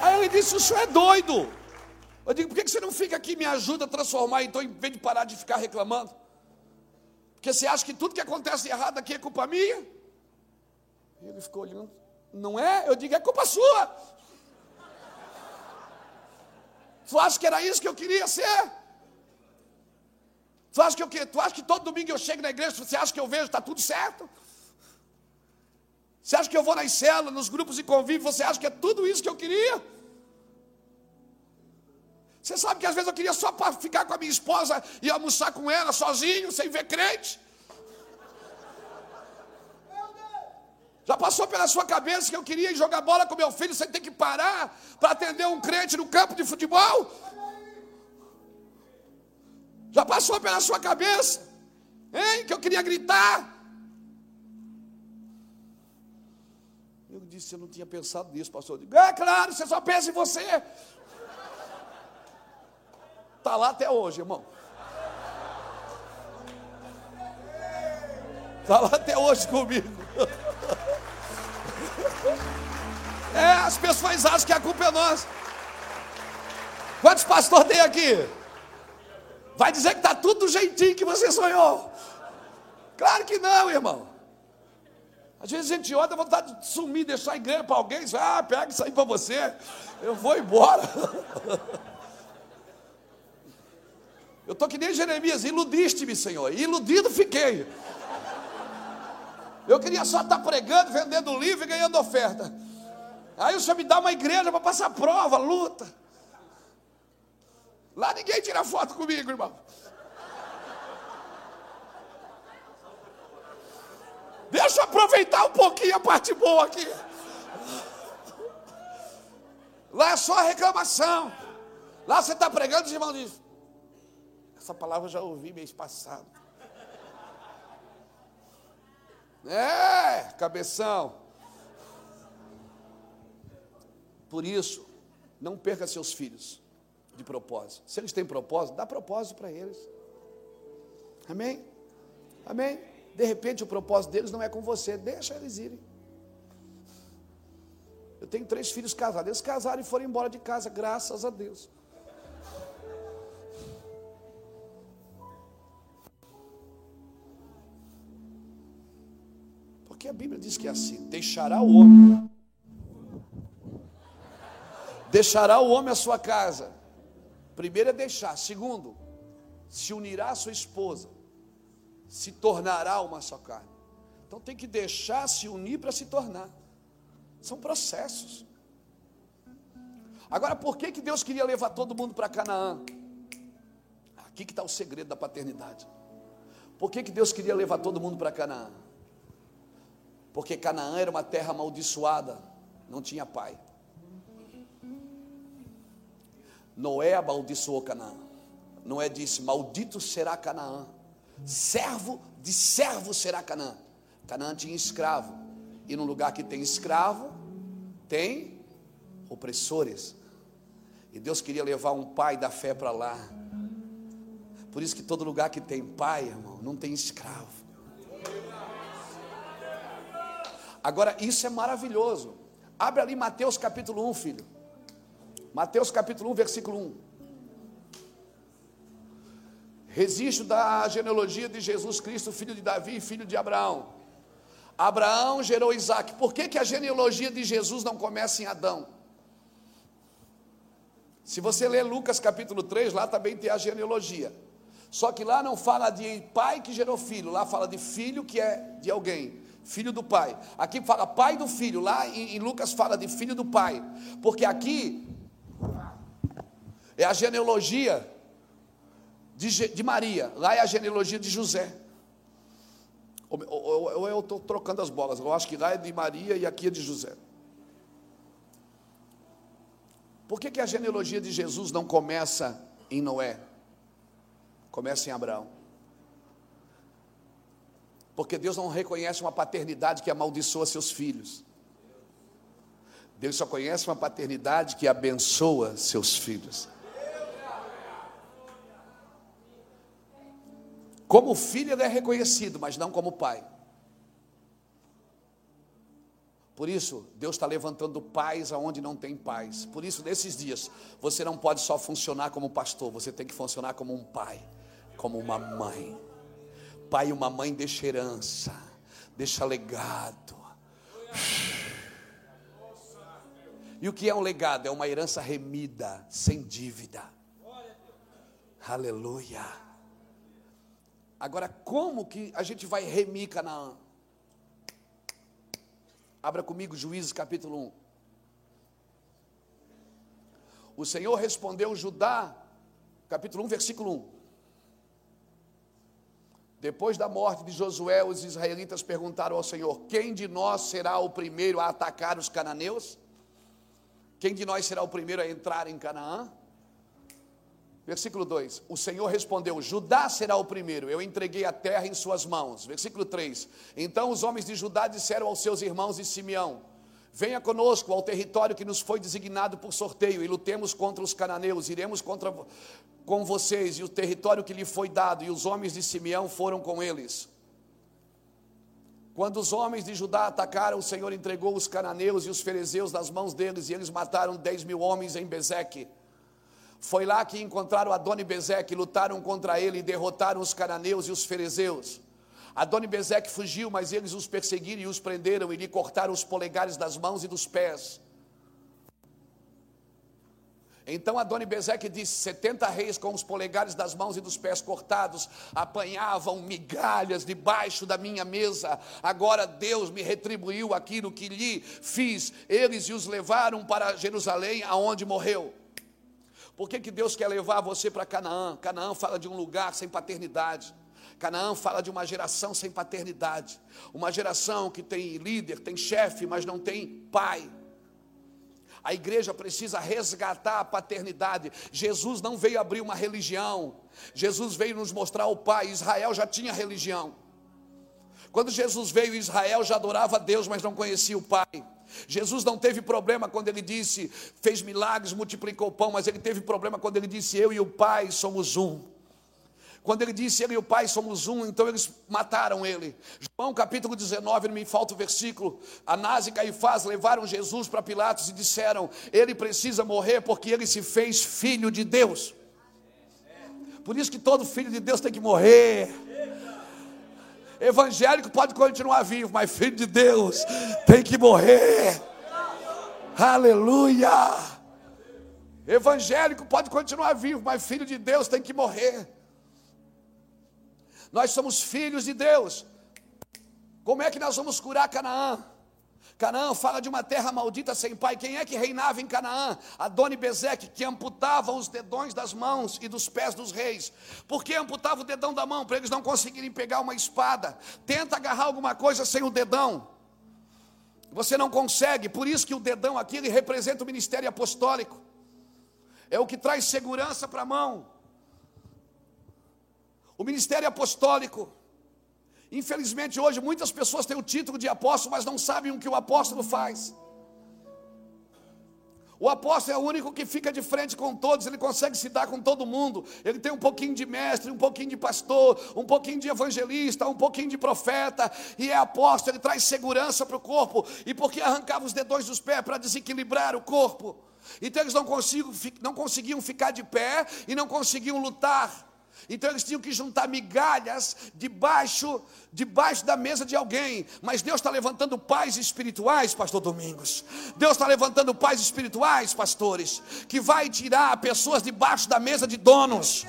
Aí ele disse: O senhor é doido. Eu digo: Por que você não fica aqui e me ajuda a transformar, então, em vez de parar de ficar reclamando? Porque você acha que tudo que acontece errado aqui é culpa minha? E ele ficou olhando. Não é? Eu digo, é culpa sua. Tu acha que era isso que eu queria ser? Tu acha que, eu, tu acha que todo domingo eu chego na igreja, você acha que eu vejo, está tudo certo? Você acha que eu vou nas células, nos grupos de convívio, você acha que é tudo isso que eu queria? Você sabe que às vezes eu queria só ficar com a minha esposa e almoçar com ela sozinho, sem ver crente? Já passou pela sua cabeça que eu queria jogar bola com meu filho sem ter que parar para atender um crente no campo de futebol? Já passou pela sua cabeça, hein? Que eu queria gritar. Eu disse, eu não tinha pensado nisso, pastor. Eu digo, é claro, você só pensa em você. Está lá até hoje, irmão. Está lá até hoje comigo. É, as pessoas acham que a culpa é nossa. Quantos pastores tem aqui? Vai dizer que está tudo do jeitinho que você sonhou. Claro que não, irmão. Às vezes a gente olha, vontade de sumir, deixar a igreja para alguém, diz, ah, pega isso aí para você, eu vou embora. Eu estou que nem Jeremias, iludiste-me, Senhor, iludido fiquei. Eu queria só estar pregando, vendendo livro e ganhando oferta. Aí o Senhor me dá uma igreja para passar prova, luta. Lá ninguém tira foto comigo, irmão. Deixa eu aproveitar um pouquinho a parte boa aqui. Lá é só reclamação. Lá você está pregando, os irmãos dizem. Essa palavra eu já ouvi mês passado. É, cabeção. Por isso, não perca seus filhos de propósito. Se eles têm propósito, dá propósito para eles. Amém? Amém? De repente o propósito deles não é com você, deixa eles irem. Eu tenho três filhos casados, eles casaram e foram embora de casa, graças a Deus. Porque a Bíblia diz que é assim: deixará o homem, deixará o homem a sua casa Primeiro é deixar. Segundo, se unirá a sua esposa, se tornará uma só carne. Então tem que deixar se unir para se tornar. São processos. Agora, por que, que Deus queria levar todo mundo para Canaã? Aqui que está o segredo da paternidade. Por que, que Deus queria levar todo mundo para Canaã? Porque Canaã era uma terra amaldiçoada, não tinha pai. Noé amaldiçoou Canaã. Noé disse: Maldito será Canaã. Servo de servo será Canaã. Canaã tinha escravo. E no lugar que tem escravo, tem opressores. E Deus queria levar um pai da fé para lá. Por isso que todo lugar que tem pai, irmão, não tem escravo. Agora, isso é maravilhoso. Abre ali Mateus capítulo 1, filho. Mateus capítulo 1, versículo 1. Registro da genealogia de Jesus Cristo, filho de Davi e filho de Abraão. Abraão gerou Isaac. Por que, que a genealogia de Jesus não começa em Adão? Se você ler Lucas capítulo 3, lá também tem a genealogia. Só que lá não fala de pai que gerou filho, lá fala de filho que é de alguém, filho do pai. Aqui fala pai do filho, lá em, em Lucas fala de filho do pai. Porque aqui é a genealogia de, de Maria, lá é a genealogia de José. Ou, eu estou trocando as bolas, eu acho que lá é de Maria e aqui é de José. Por que, que a genealogia de Jesus não começa em Noé? Começa em Abraão. Porque Deus não reconhece uma paternidade que amaldiçoa seus filhos. Deus só conhece uma paternidade que abençoa seus filhos. Como filho, ele é reconhecido, mas não como pai. Por isso, Deus está levantando pais aonde não tem pais. Por isso, nesses dias, você não pode só funcionar como pastor, você tem que funcionar como um pai, como uma mãe. Pai e uma mãe deixa herança, deixa legado. E o que é um legado? É uma herança remida, sem dívida. Aleluia. Agora, como que a gente vai remir Canaã? Abra comigo Juízes capítulo 1. O Senhor respondeu Judá, capítulo 1, versículo 1. Depois da morte de Josué, os israelitas perguntaram ao Senhor: Quem de nós será o primeiro a atacar os cananeus? Quem de nós será o primeiro a entrar em Canaã? Versículo 2: O Senhor respondeu: Judá será o primeiro, eu entreguei a terra em suas mãos. Versículo 3: Então os homens de Judá disseram aos seus irmãos de Simeão: Venha conosco ao território que nos foi designado por sorteio e lutemos contra os cananeus. Iremos contra com vocês e o território que lhe foi dado. E os homens de Simeão foram com eles. Quando os homens de Judá atacaram, o Senhor entregou os cananeus e os fariseus nas mãos deles, e eles mataram 10 mil homens em Bezeque. Foi lá que encontraram Adoni Bezeque, lutaram contra ele e derrotaram os cananeus e os fariseus. Adoni Bezeque fugiu, mas eles os perseguiram e os prenderam e lhe cortaram os polegares das mãos e dos pés. Então Adoni Bezeque disse: 70 reis com os polegares das mãos e dos pés cortados apanhavam migalhas debaixo da minha mesa. Agora Deus me retribuiu aquilo que lhe fiz. Eles os levaram para Jerusalém, aonde morreu. Por que, que Deus quer levar você para Canaã? Canaã fala de um lugar sem paternidade. Canaã fala de uma geração sem paternidade. Uma geração que tem líder, tem chefe, mas não tem pai. A igreja precisa resgatar a paternidade. Jesus não veio abrir uma religião. Jesus veio nos mostrar o Pai. Israel já tinha religião. Quando Jesus veio, Israel já adorava Deus, mas não conhecia o Pai. Jesus não teve problema quando ele disse, fez milagres, multiplicou o pão, mas ele teve problema quando ele disse: Eu e o Pai somos um. Quando ele disse, ele e o Pai somos um, então eles mataram ele. João capítulo 19, não me falta o versículo. Anás e Caifás levaram Jesus para Pilatos e disseram: Ele precisa morrer porque ele se fez filho de Deus. Por isso que todo filho de Deus tem que morrer. Evangélico pode continuar vivo, mas filho de Deus tem que morrer. Aleluia! Evangélico pode continuar vivo, mas filho de Deus tem que morrer. Nós somos filhos de Deus. Como é que nós vamos curar Canaã? Canaã fala de uma terra maldita sem pai. Quem é que reinava em Canaã? Adoni Bezeque, que amputava os dedões das mãos e dos pés dos reis. Por que amputava o dedão da mão? Para eles não conseguirem pegar uma espada. Tenta agarrar alguma coisa sem o dedão. Você não consegue, por isso que o dedão aqui ele representa o ministério apostólico. É o que traz segurança para a mão. O ministério apostólico. Infelizmente, hoje, muitas pessoas têm o título de apóstolo, mas não sabem o que o apóstolo faz. O apóstolo é o único que fica de frente com todos, ele consegue se dar com todo mundo. Ele tem um pouquinho de mestre, um pouquinho de pastor, um pouquinho de evangelista, um pouquinho de profeta, e é apóstolo, ele traz segurança para o corpo. E porque arrancava os dedões dos pés para desequilibrar o corpo. Então eles não, consigo, não conseguiam ficar de pé e não conseguiam lutar. Então eles tinham que juntar migalhas debaixo, debaixo da mesa de alguém. Mas Deus está levantando pais espirituais, pastor Domingos. Deus está levantando pais espirituais, pastores, que vai tirar pessoas debaixo da mesa de donos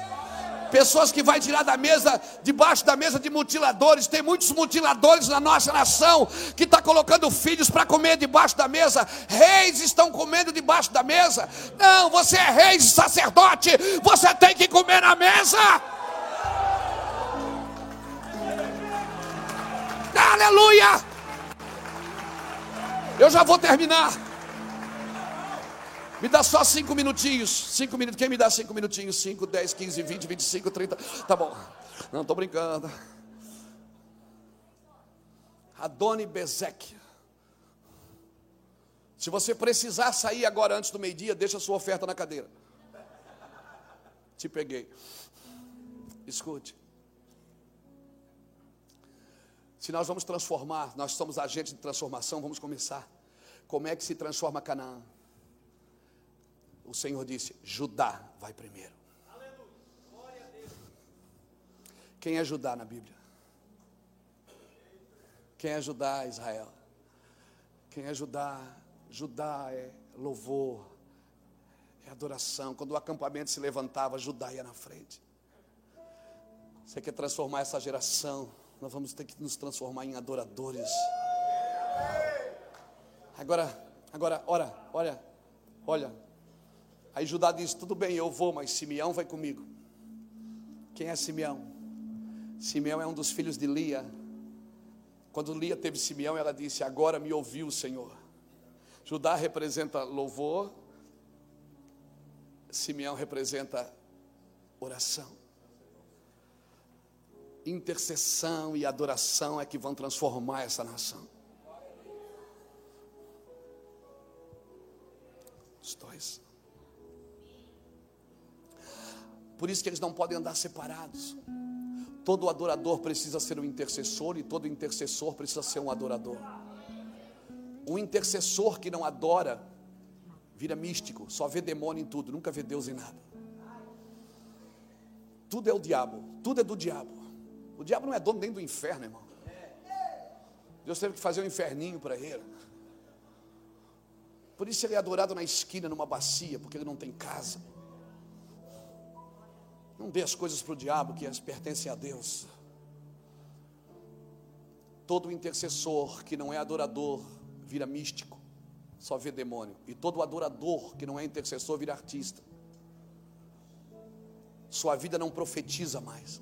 pessoas que vai tirar da mesa, debaixo da mesa de mutiladores. Tem muitos mutiladores na nossa nação que está colocando filhos para comer debaixo da mesa. Reis estão comendo debaixo da mesa. Não, você é rei, sacerdote, você tem que comer na mesa. Aleluia! Eu já vou terminar. Me dá só cinco minutinhos. Cinco minutos. Quem me dá cinco minutinhos? Cinco, dez, quinze, vinte, vinte e cinco, trinta. Tá bom. Não, estou brincando. Adoni Bezek. Se você precisar sair agora antes do meio-dia, deixa a sua oferta na cadeira. Te peguei. Escute. Se nós vamos transformar, nós somos agentes de transformação, vamos começar. Como é que se transforma Canaã? O Senhor disse: Judá vai primeiro. Quem é Judá na Bíblia? Quem é Judá, Israel? Quem é Judá? Judá é louvor, é adoração. Quando o acampamento se levantava, Judá ia na frente. Você quer transformar essa geração? Nós vamos ter que nos transformar em adoradores. Agora, agora, ora, olha, olha, Aí Judá disse: Tudo bem, eu vou, mas Simeão vai comigo. Quem é Simeão? Simeão é um dos filhos de Lia. Quando Lia teve Simeão, ela disse: Agora me ouviu o Senhor. Judá representa louvor, Simeão representa oração. Intercessão e adoração é que vão transformar essa nação. Os dois. Por isso que eles não podem andar separados. Todo adorador precisa ser um intercessor e todo intercessor precisa ser um adorador. Um intercessor que não adora vira místico, só vê demônio em tudo, nunca vê Deus em nada. Tudo é o diabo, tudo é do diabo. O diabo não é dono nem do inferno, irmão. Deus teve que fazer um inferninho para ele. Por isso ele é adorado na esquina, numa bacia, porque ele não tem casa. Não dê as coisas para o diabo que as pertencem a Deus. Todo intercessor que não é adorador vira místico, só vê demônio. E todo adorador que não é intercessor vira artista. Sua vida não profetiza mais.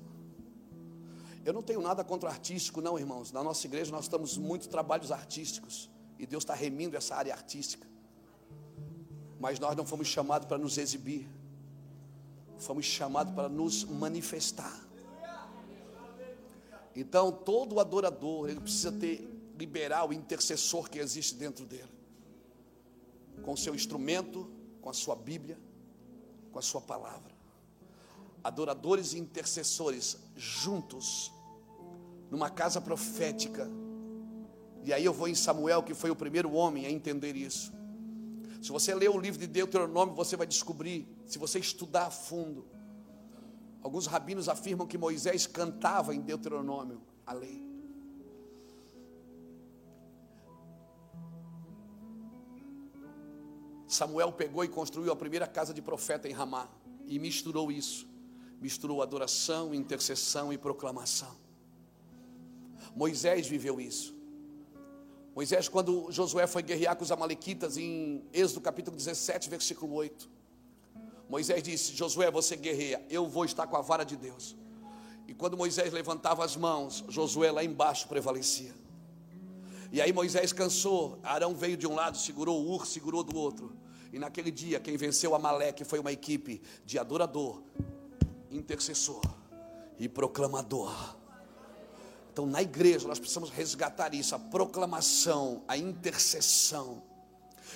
Eu não tenho nada contra artístico, não, irmãos. Na nossa igreja nós estamos muitos trabalhos artísticos. E Deus está remindo essa área artística. Mas nós não fomos chamados para nos exibir. Fomos chamados para nos manifestar. Então, todo adorador, ele precisa ter, liberar o intercessor que existe dentro dele. Com o seu instrumento, com a sua Bíblia, com a sua palavra. Adoradores e intercessores juntos, numa casa profética. E aí eu vou em Samuel, que foi o primeiro homem a entender isso. Se você ler o livro de Deuteronômio, você vai descobrir, se você estudar a fundo. Alguns rabinos afirmam que Moisés cantava em Deuteronômio a lei. Samuel pegou e construiu a primeira casa de profeta em Ramá e misturou isso. Misturou adoração, intercessão e proclamação. Moisés viveu isso. Moisés, quando Josué foi guerrear com os Amalequitas, em Êxodo capítulo 17, versículo 8, Moisés disse: Josué, você guerreia, eu vou estar com a vara de Deus. E quando Moisés levantava as mãos, Josué lá embaixo prevalecia. E aí Moisés cansou, Arão veio de um lado, segurou o Ur, segurou do outro. E naquele dia, quem venceu Amaleque foi uma equipe de adorador, intercessor e proclamador. Então, na igreja, nós precisamos resgatar isso, a proclamação, a intercessão.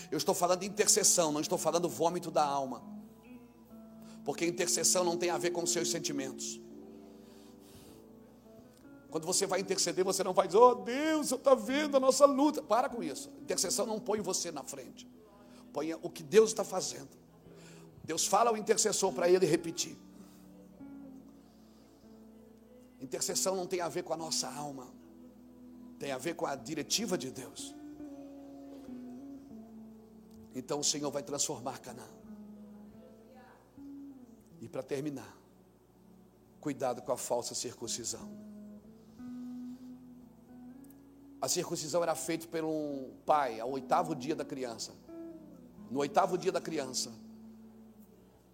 Eu estou falando de intercessão, não estou falando vômito da alma. Porque intercessão não tem a ver com seus sentimentos. Quando você vai interceder, você não vai dizer, oh Deus, você está vendo a nossa luta. Para com isso. Intercessão não põe você na frente. Põe o que Deus está fazendo. Deus fala ao intercessor para ele repetir. Intercessão não tem a ver com a nossa alma, tem a ver com a diretiva de Deus. Então o Senhor vai transformar Canaã. E para terminar, cuidado com a falsa circuncisão. A circuncisão era feita por um pai ao oitavo dia da criança. No oitavo dia da criança,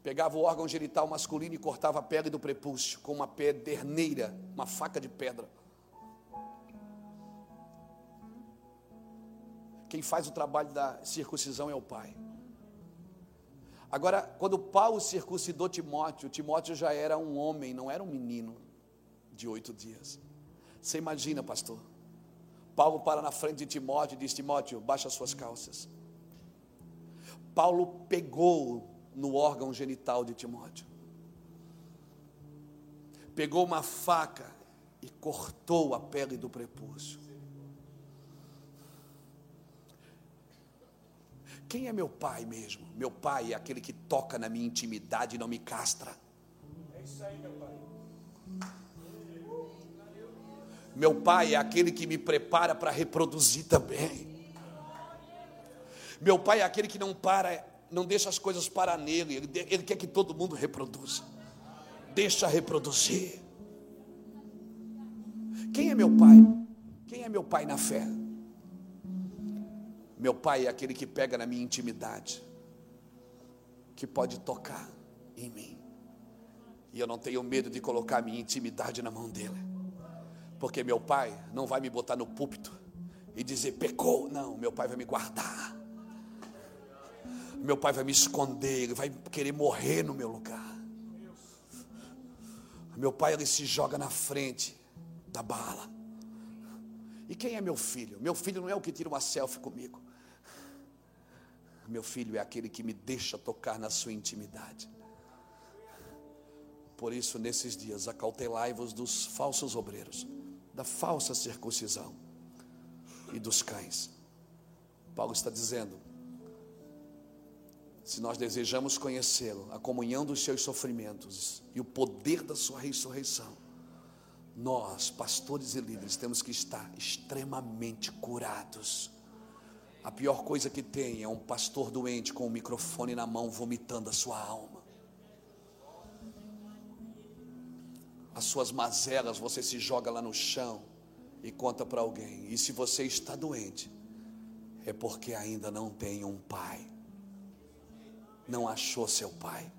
pegava o órgão genital masculino e cortava a pele do prepúcio com uma pederneira, uma faca de pedra. Quem faz o trabalho da circuncisão é o pai. Agora, quando Paulo circuncidou Timóteo, Timóteo já era um homem, não era um menino de oito dias. Você imagina, pastor? Paulo para na frente de Timóteo e diz: Timóteo, baixa as suas calças. Paulo pegou no órgão genital de Timóteo. Pegou uma faca e cortou a pele do prepúcio. Quem é meu pai mesmo? Meu pai é aquele que toca na minha intimidade e não me castra. É isso aí, meu pai. Meu pai é aquele que me prepara para reproduzir também. Meu pai é aquele que não para não deixa as coisas parar nele, ele, ele quer que todo mundo reproduza. Deixa reproduzir. Quem é meu pai? Quem é meu pai na fé? Meu pai é aquele que pega na minha intimidade, que pode tocar em mim. E eu não tenho medo de colocar minha intimidade na mão dele. Porque meu pai não vai me botar no púlpito e dizer pecou. Não, meu pai vai me guardar meu pai vai me esconder, ele vai querer morrer no meu lugar. Meu pai ele se joga na frente da bala. E quem é meu filho? Meu filho não é o que tira uma selfie comigo. Meu filho é aquele que me deixa tocar na sua intimidade. Por isso, nesses dias, acautelai-vos dos falsos obreiros, da falsa circuncisão e dos cães. Paulo está dizendo: se nós desejamos conhecê-lo, a comunhão dos seus sofrimentos e o poder da sua ressurreição, nós, pastores e líderes, temos que estar extremamente curados. A pior coisa que tem é um pastor doente com o microfone na mão vomitando a sua alma. As suas mazelas você se joga lá no chão e conta para alguém. E se você está doente, é porque ainda não tem um pai. Não achou seu pai.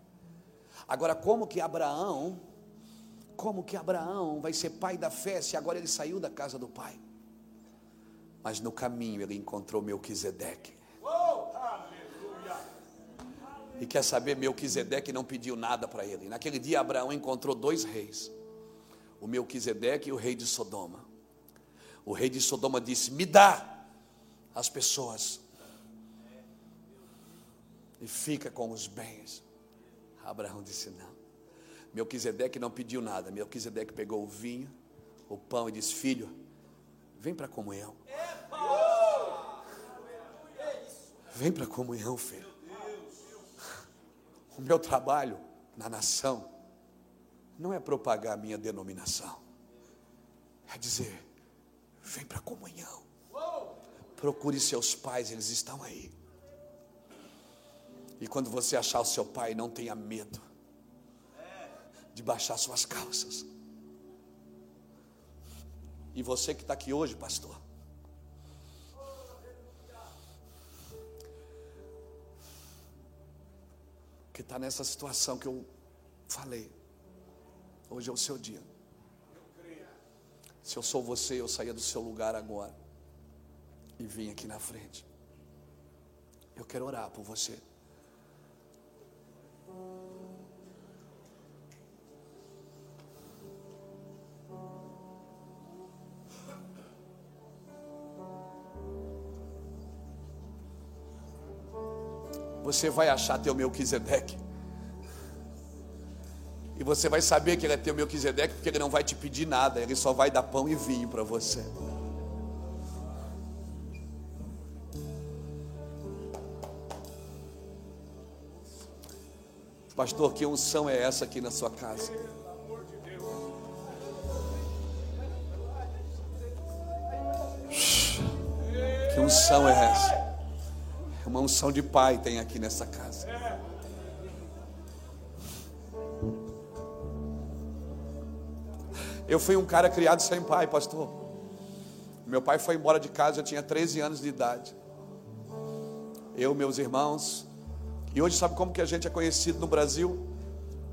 Agora, como que Abraão como que Abraão vai ser pai da fé se agora ele saiu da casa do pai? Mas no caminho ele encontrou Melquisedeque. E quer saber, Melquisedeque não pediu nada para ele. Naquele dia Abraão encontrou dois reis. O Melquisedeque e o rei de Sodoma. O rei de Sodoma disse: "Me dá as pessoas e fica com os bens". Abraão disse: "Não. Melquisedeque não pediu nada. Melquisedeque pegou o vinho, o pão e disse: Filho, vem para a comunhão. Vem para a comunhão, filho. O meu trabalho na nação não é propagar a minha denominação, é dizer: vem para a comunhão. Procure seus pais, eles estão aí. E quando você achar o seu pai, não tenha medo de baixar suas calças. E você que está aqui hoje, pastor, que está nessa situação que eu falei, hoje é o seu dia. Se eu sou você, eu saía do seu lugar agora e vim aqui na frente. Eu quero orar por você. Você vai achar teu Melquisedeque. E você vai saber que ele é teu Melquisedeque, porque ele não vai te pedir nada, ele só vai dar pão e vinho para você. Pastor, que unção é essa aqui na sua casa? Que unção é essa? Uma unção de pai tem aqui nessa casa. Eu fui um cara criado sem pai, pastor. Meu pai foi embora de casa, eu tinha 13 anos de idade. Eu, meus irmãos. E hoje sabe como que a gente é conhecido no Brasil?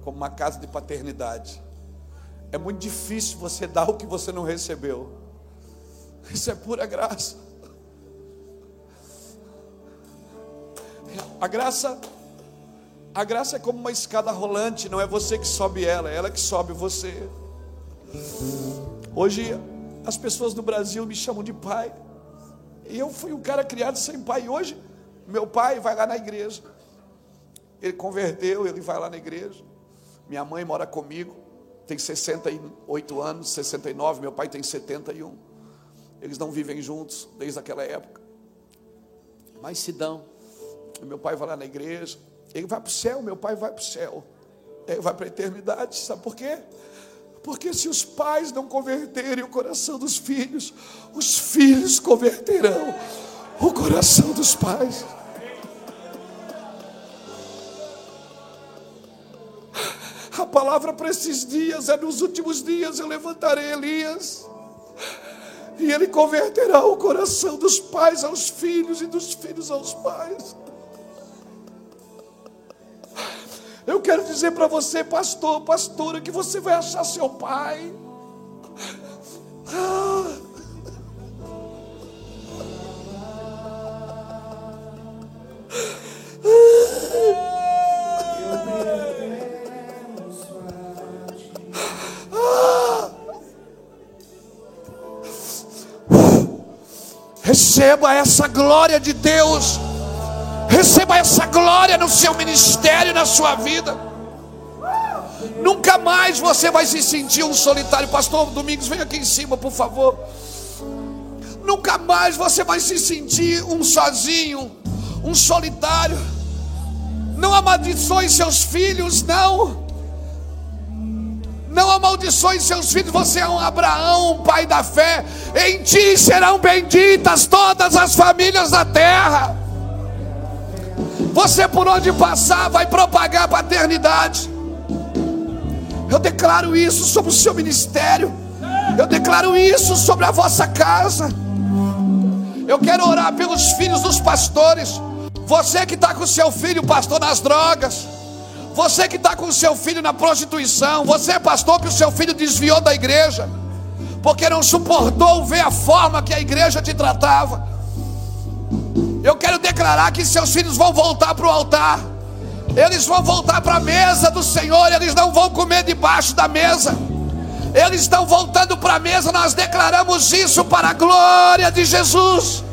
Como uma casa de paternidade. É muito difícil você dar o que você não recebeu. Isso é pura graça. A graça, a graça é como uma escada rolante, não é você que sobe ela, é ela que sobe você. Hoje as pessoas do Brasil me chamam de pai. E eu fui um cara criado sem pai. E hoje meu pai vai lá na igreja. Ele converteu, ele vai lá na igreja. Minha mãe mora comigo, tem 68 anos, 69, meu pai tem 71. Eles não vivem juntos desde aquela época. Mas se dão meu pai vai lá na igreja, ele vai para o céu, meu pai vai para o céu, ele vai para a eternidade, sabe por quê? Porque se os pais não converterem o coração dos filhos, os filhos converterão o coração dos pais. Palavra para esses dias é: nos últimos dias eu levantarei Elias, e ele converterá o coração dos pais aos filhos e dos filhos aos pais. Eu quero dizer para você, pastor, pastora, que você vai achar seu pai. Ah. Receba essa glória de Deus. Receba essa glória no seu ministério, na sua vida. Nunca mais você vai se sentir um solitário. Pastor Domingos, vem aqui em cima, por favor. Nunca mais você vai se sentir um sozinho, um solitário. Não amaldiçoe seus filhos, não. Não amaldiçoe seus filhos, você é um Abraão, um pai da fé. Em ti serão benditas todas as famílias da terra. Você por onde passar vai propagar a paternidade. Eu declaro isso sobre o seu ministério. Eu declaro isso sobre a vossa casa. Eu quero orar pelos filhos dos pastores. Você que está com seu filho, pastor, nas drogas. Você que está com o seu filho na prostituição. Você, pastor, que o seu filho desviou da igreja. Porque não suportou ver a forma que a igreja te tratava. Eu quero declarar que seus filhos vão voltar para o altar. Eles vão voltar para a mesa do Senhor. Eles não vão comer debaixo da mesa. Eles estão voltando para a mesa. Nós declaramos isso para a glória de Jesus.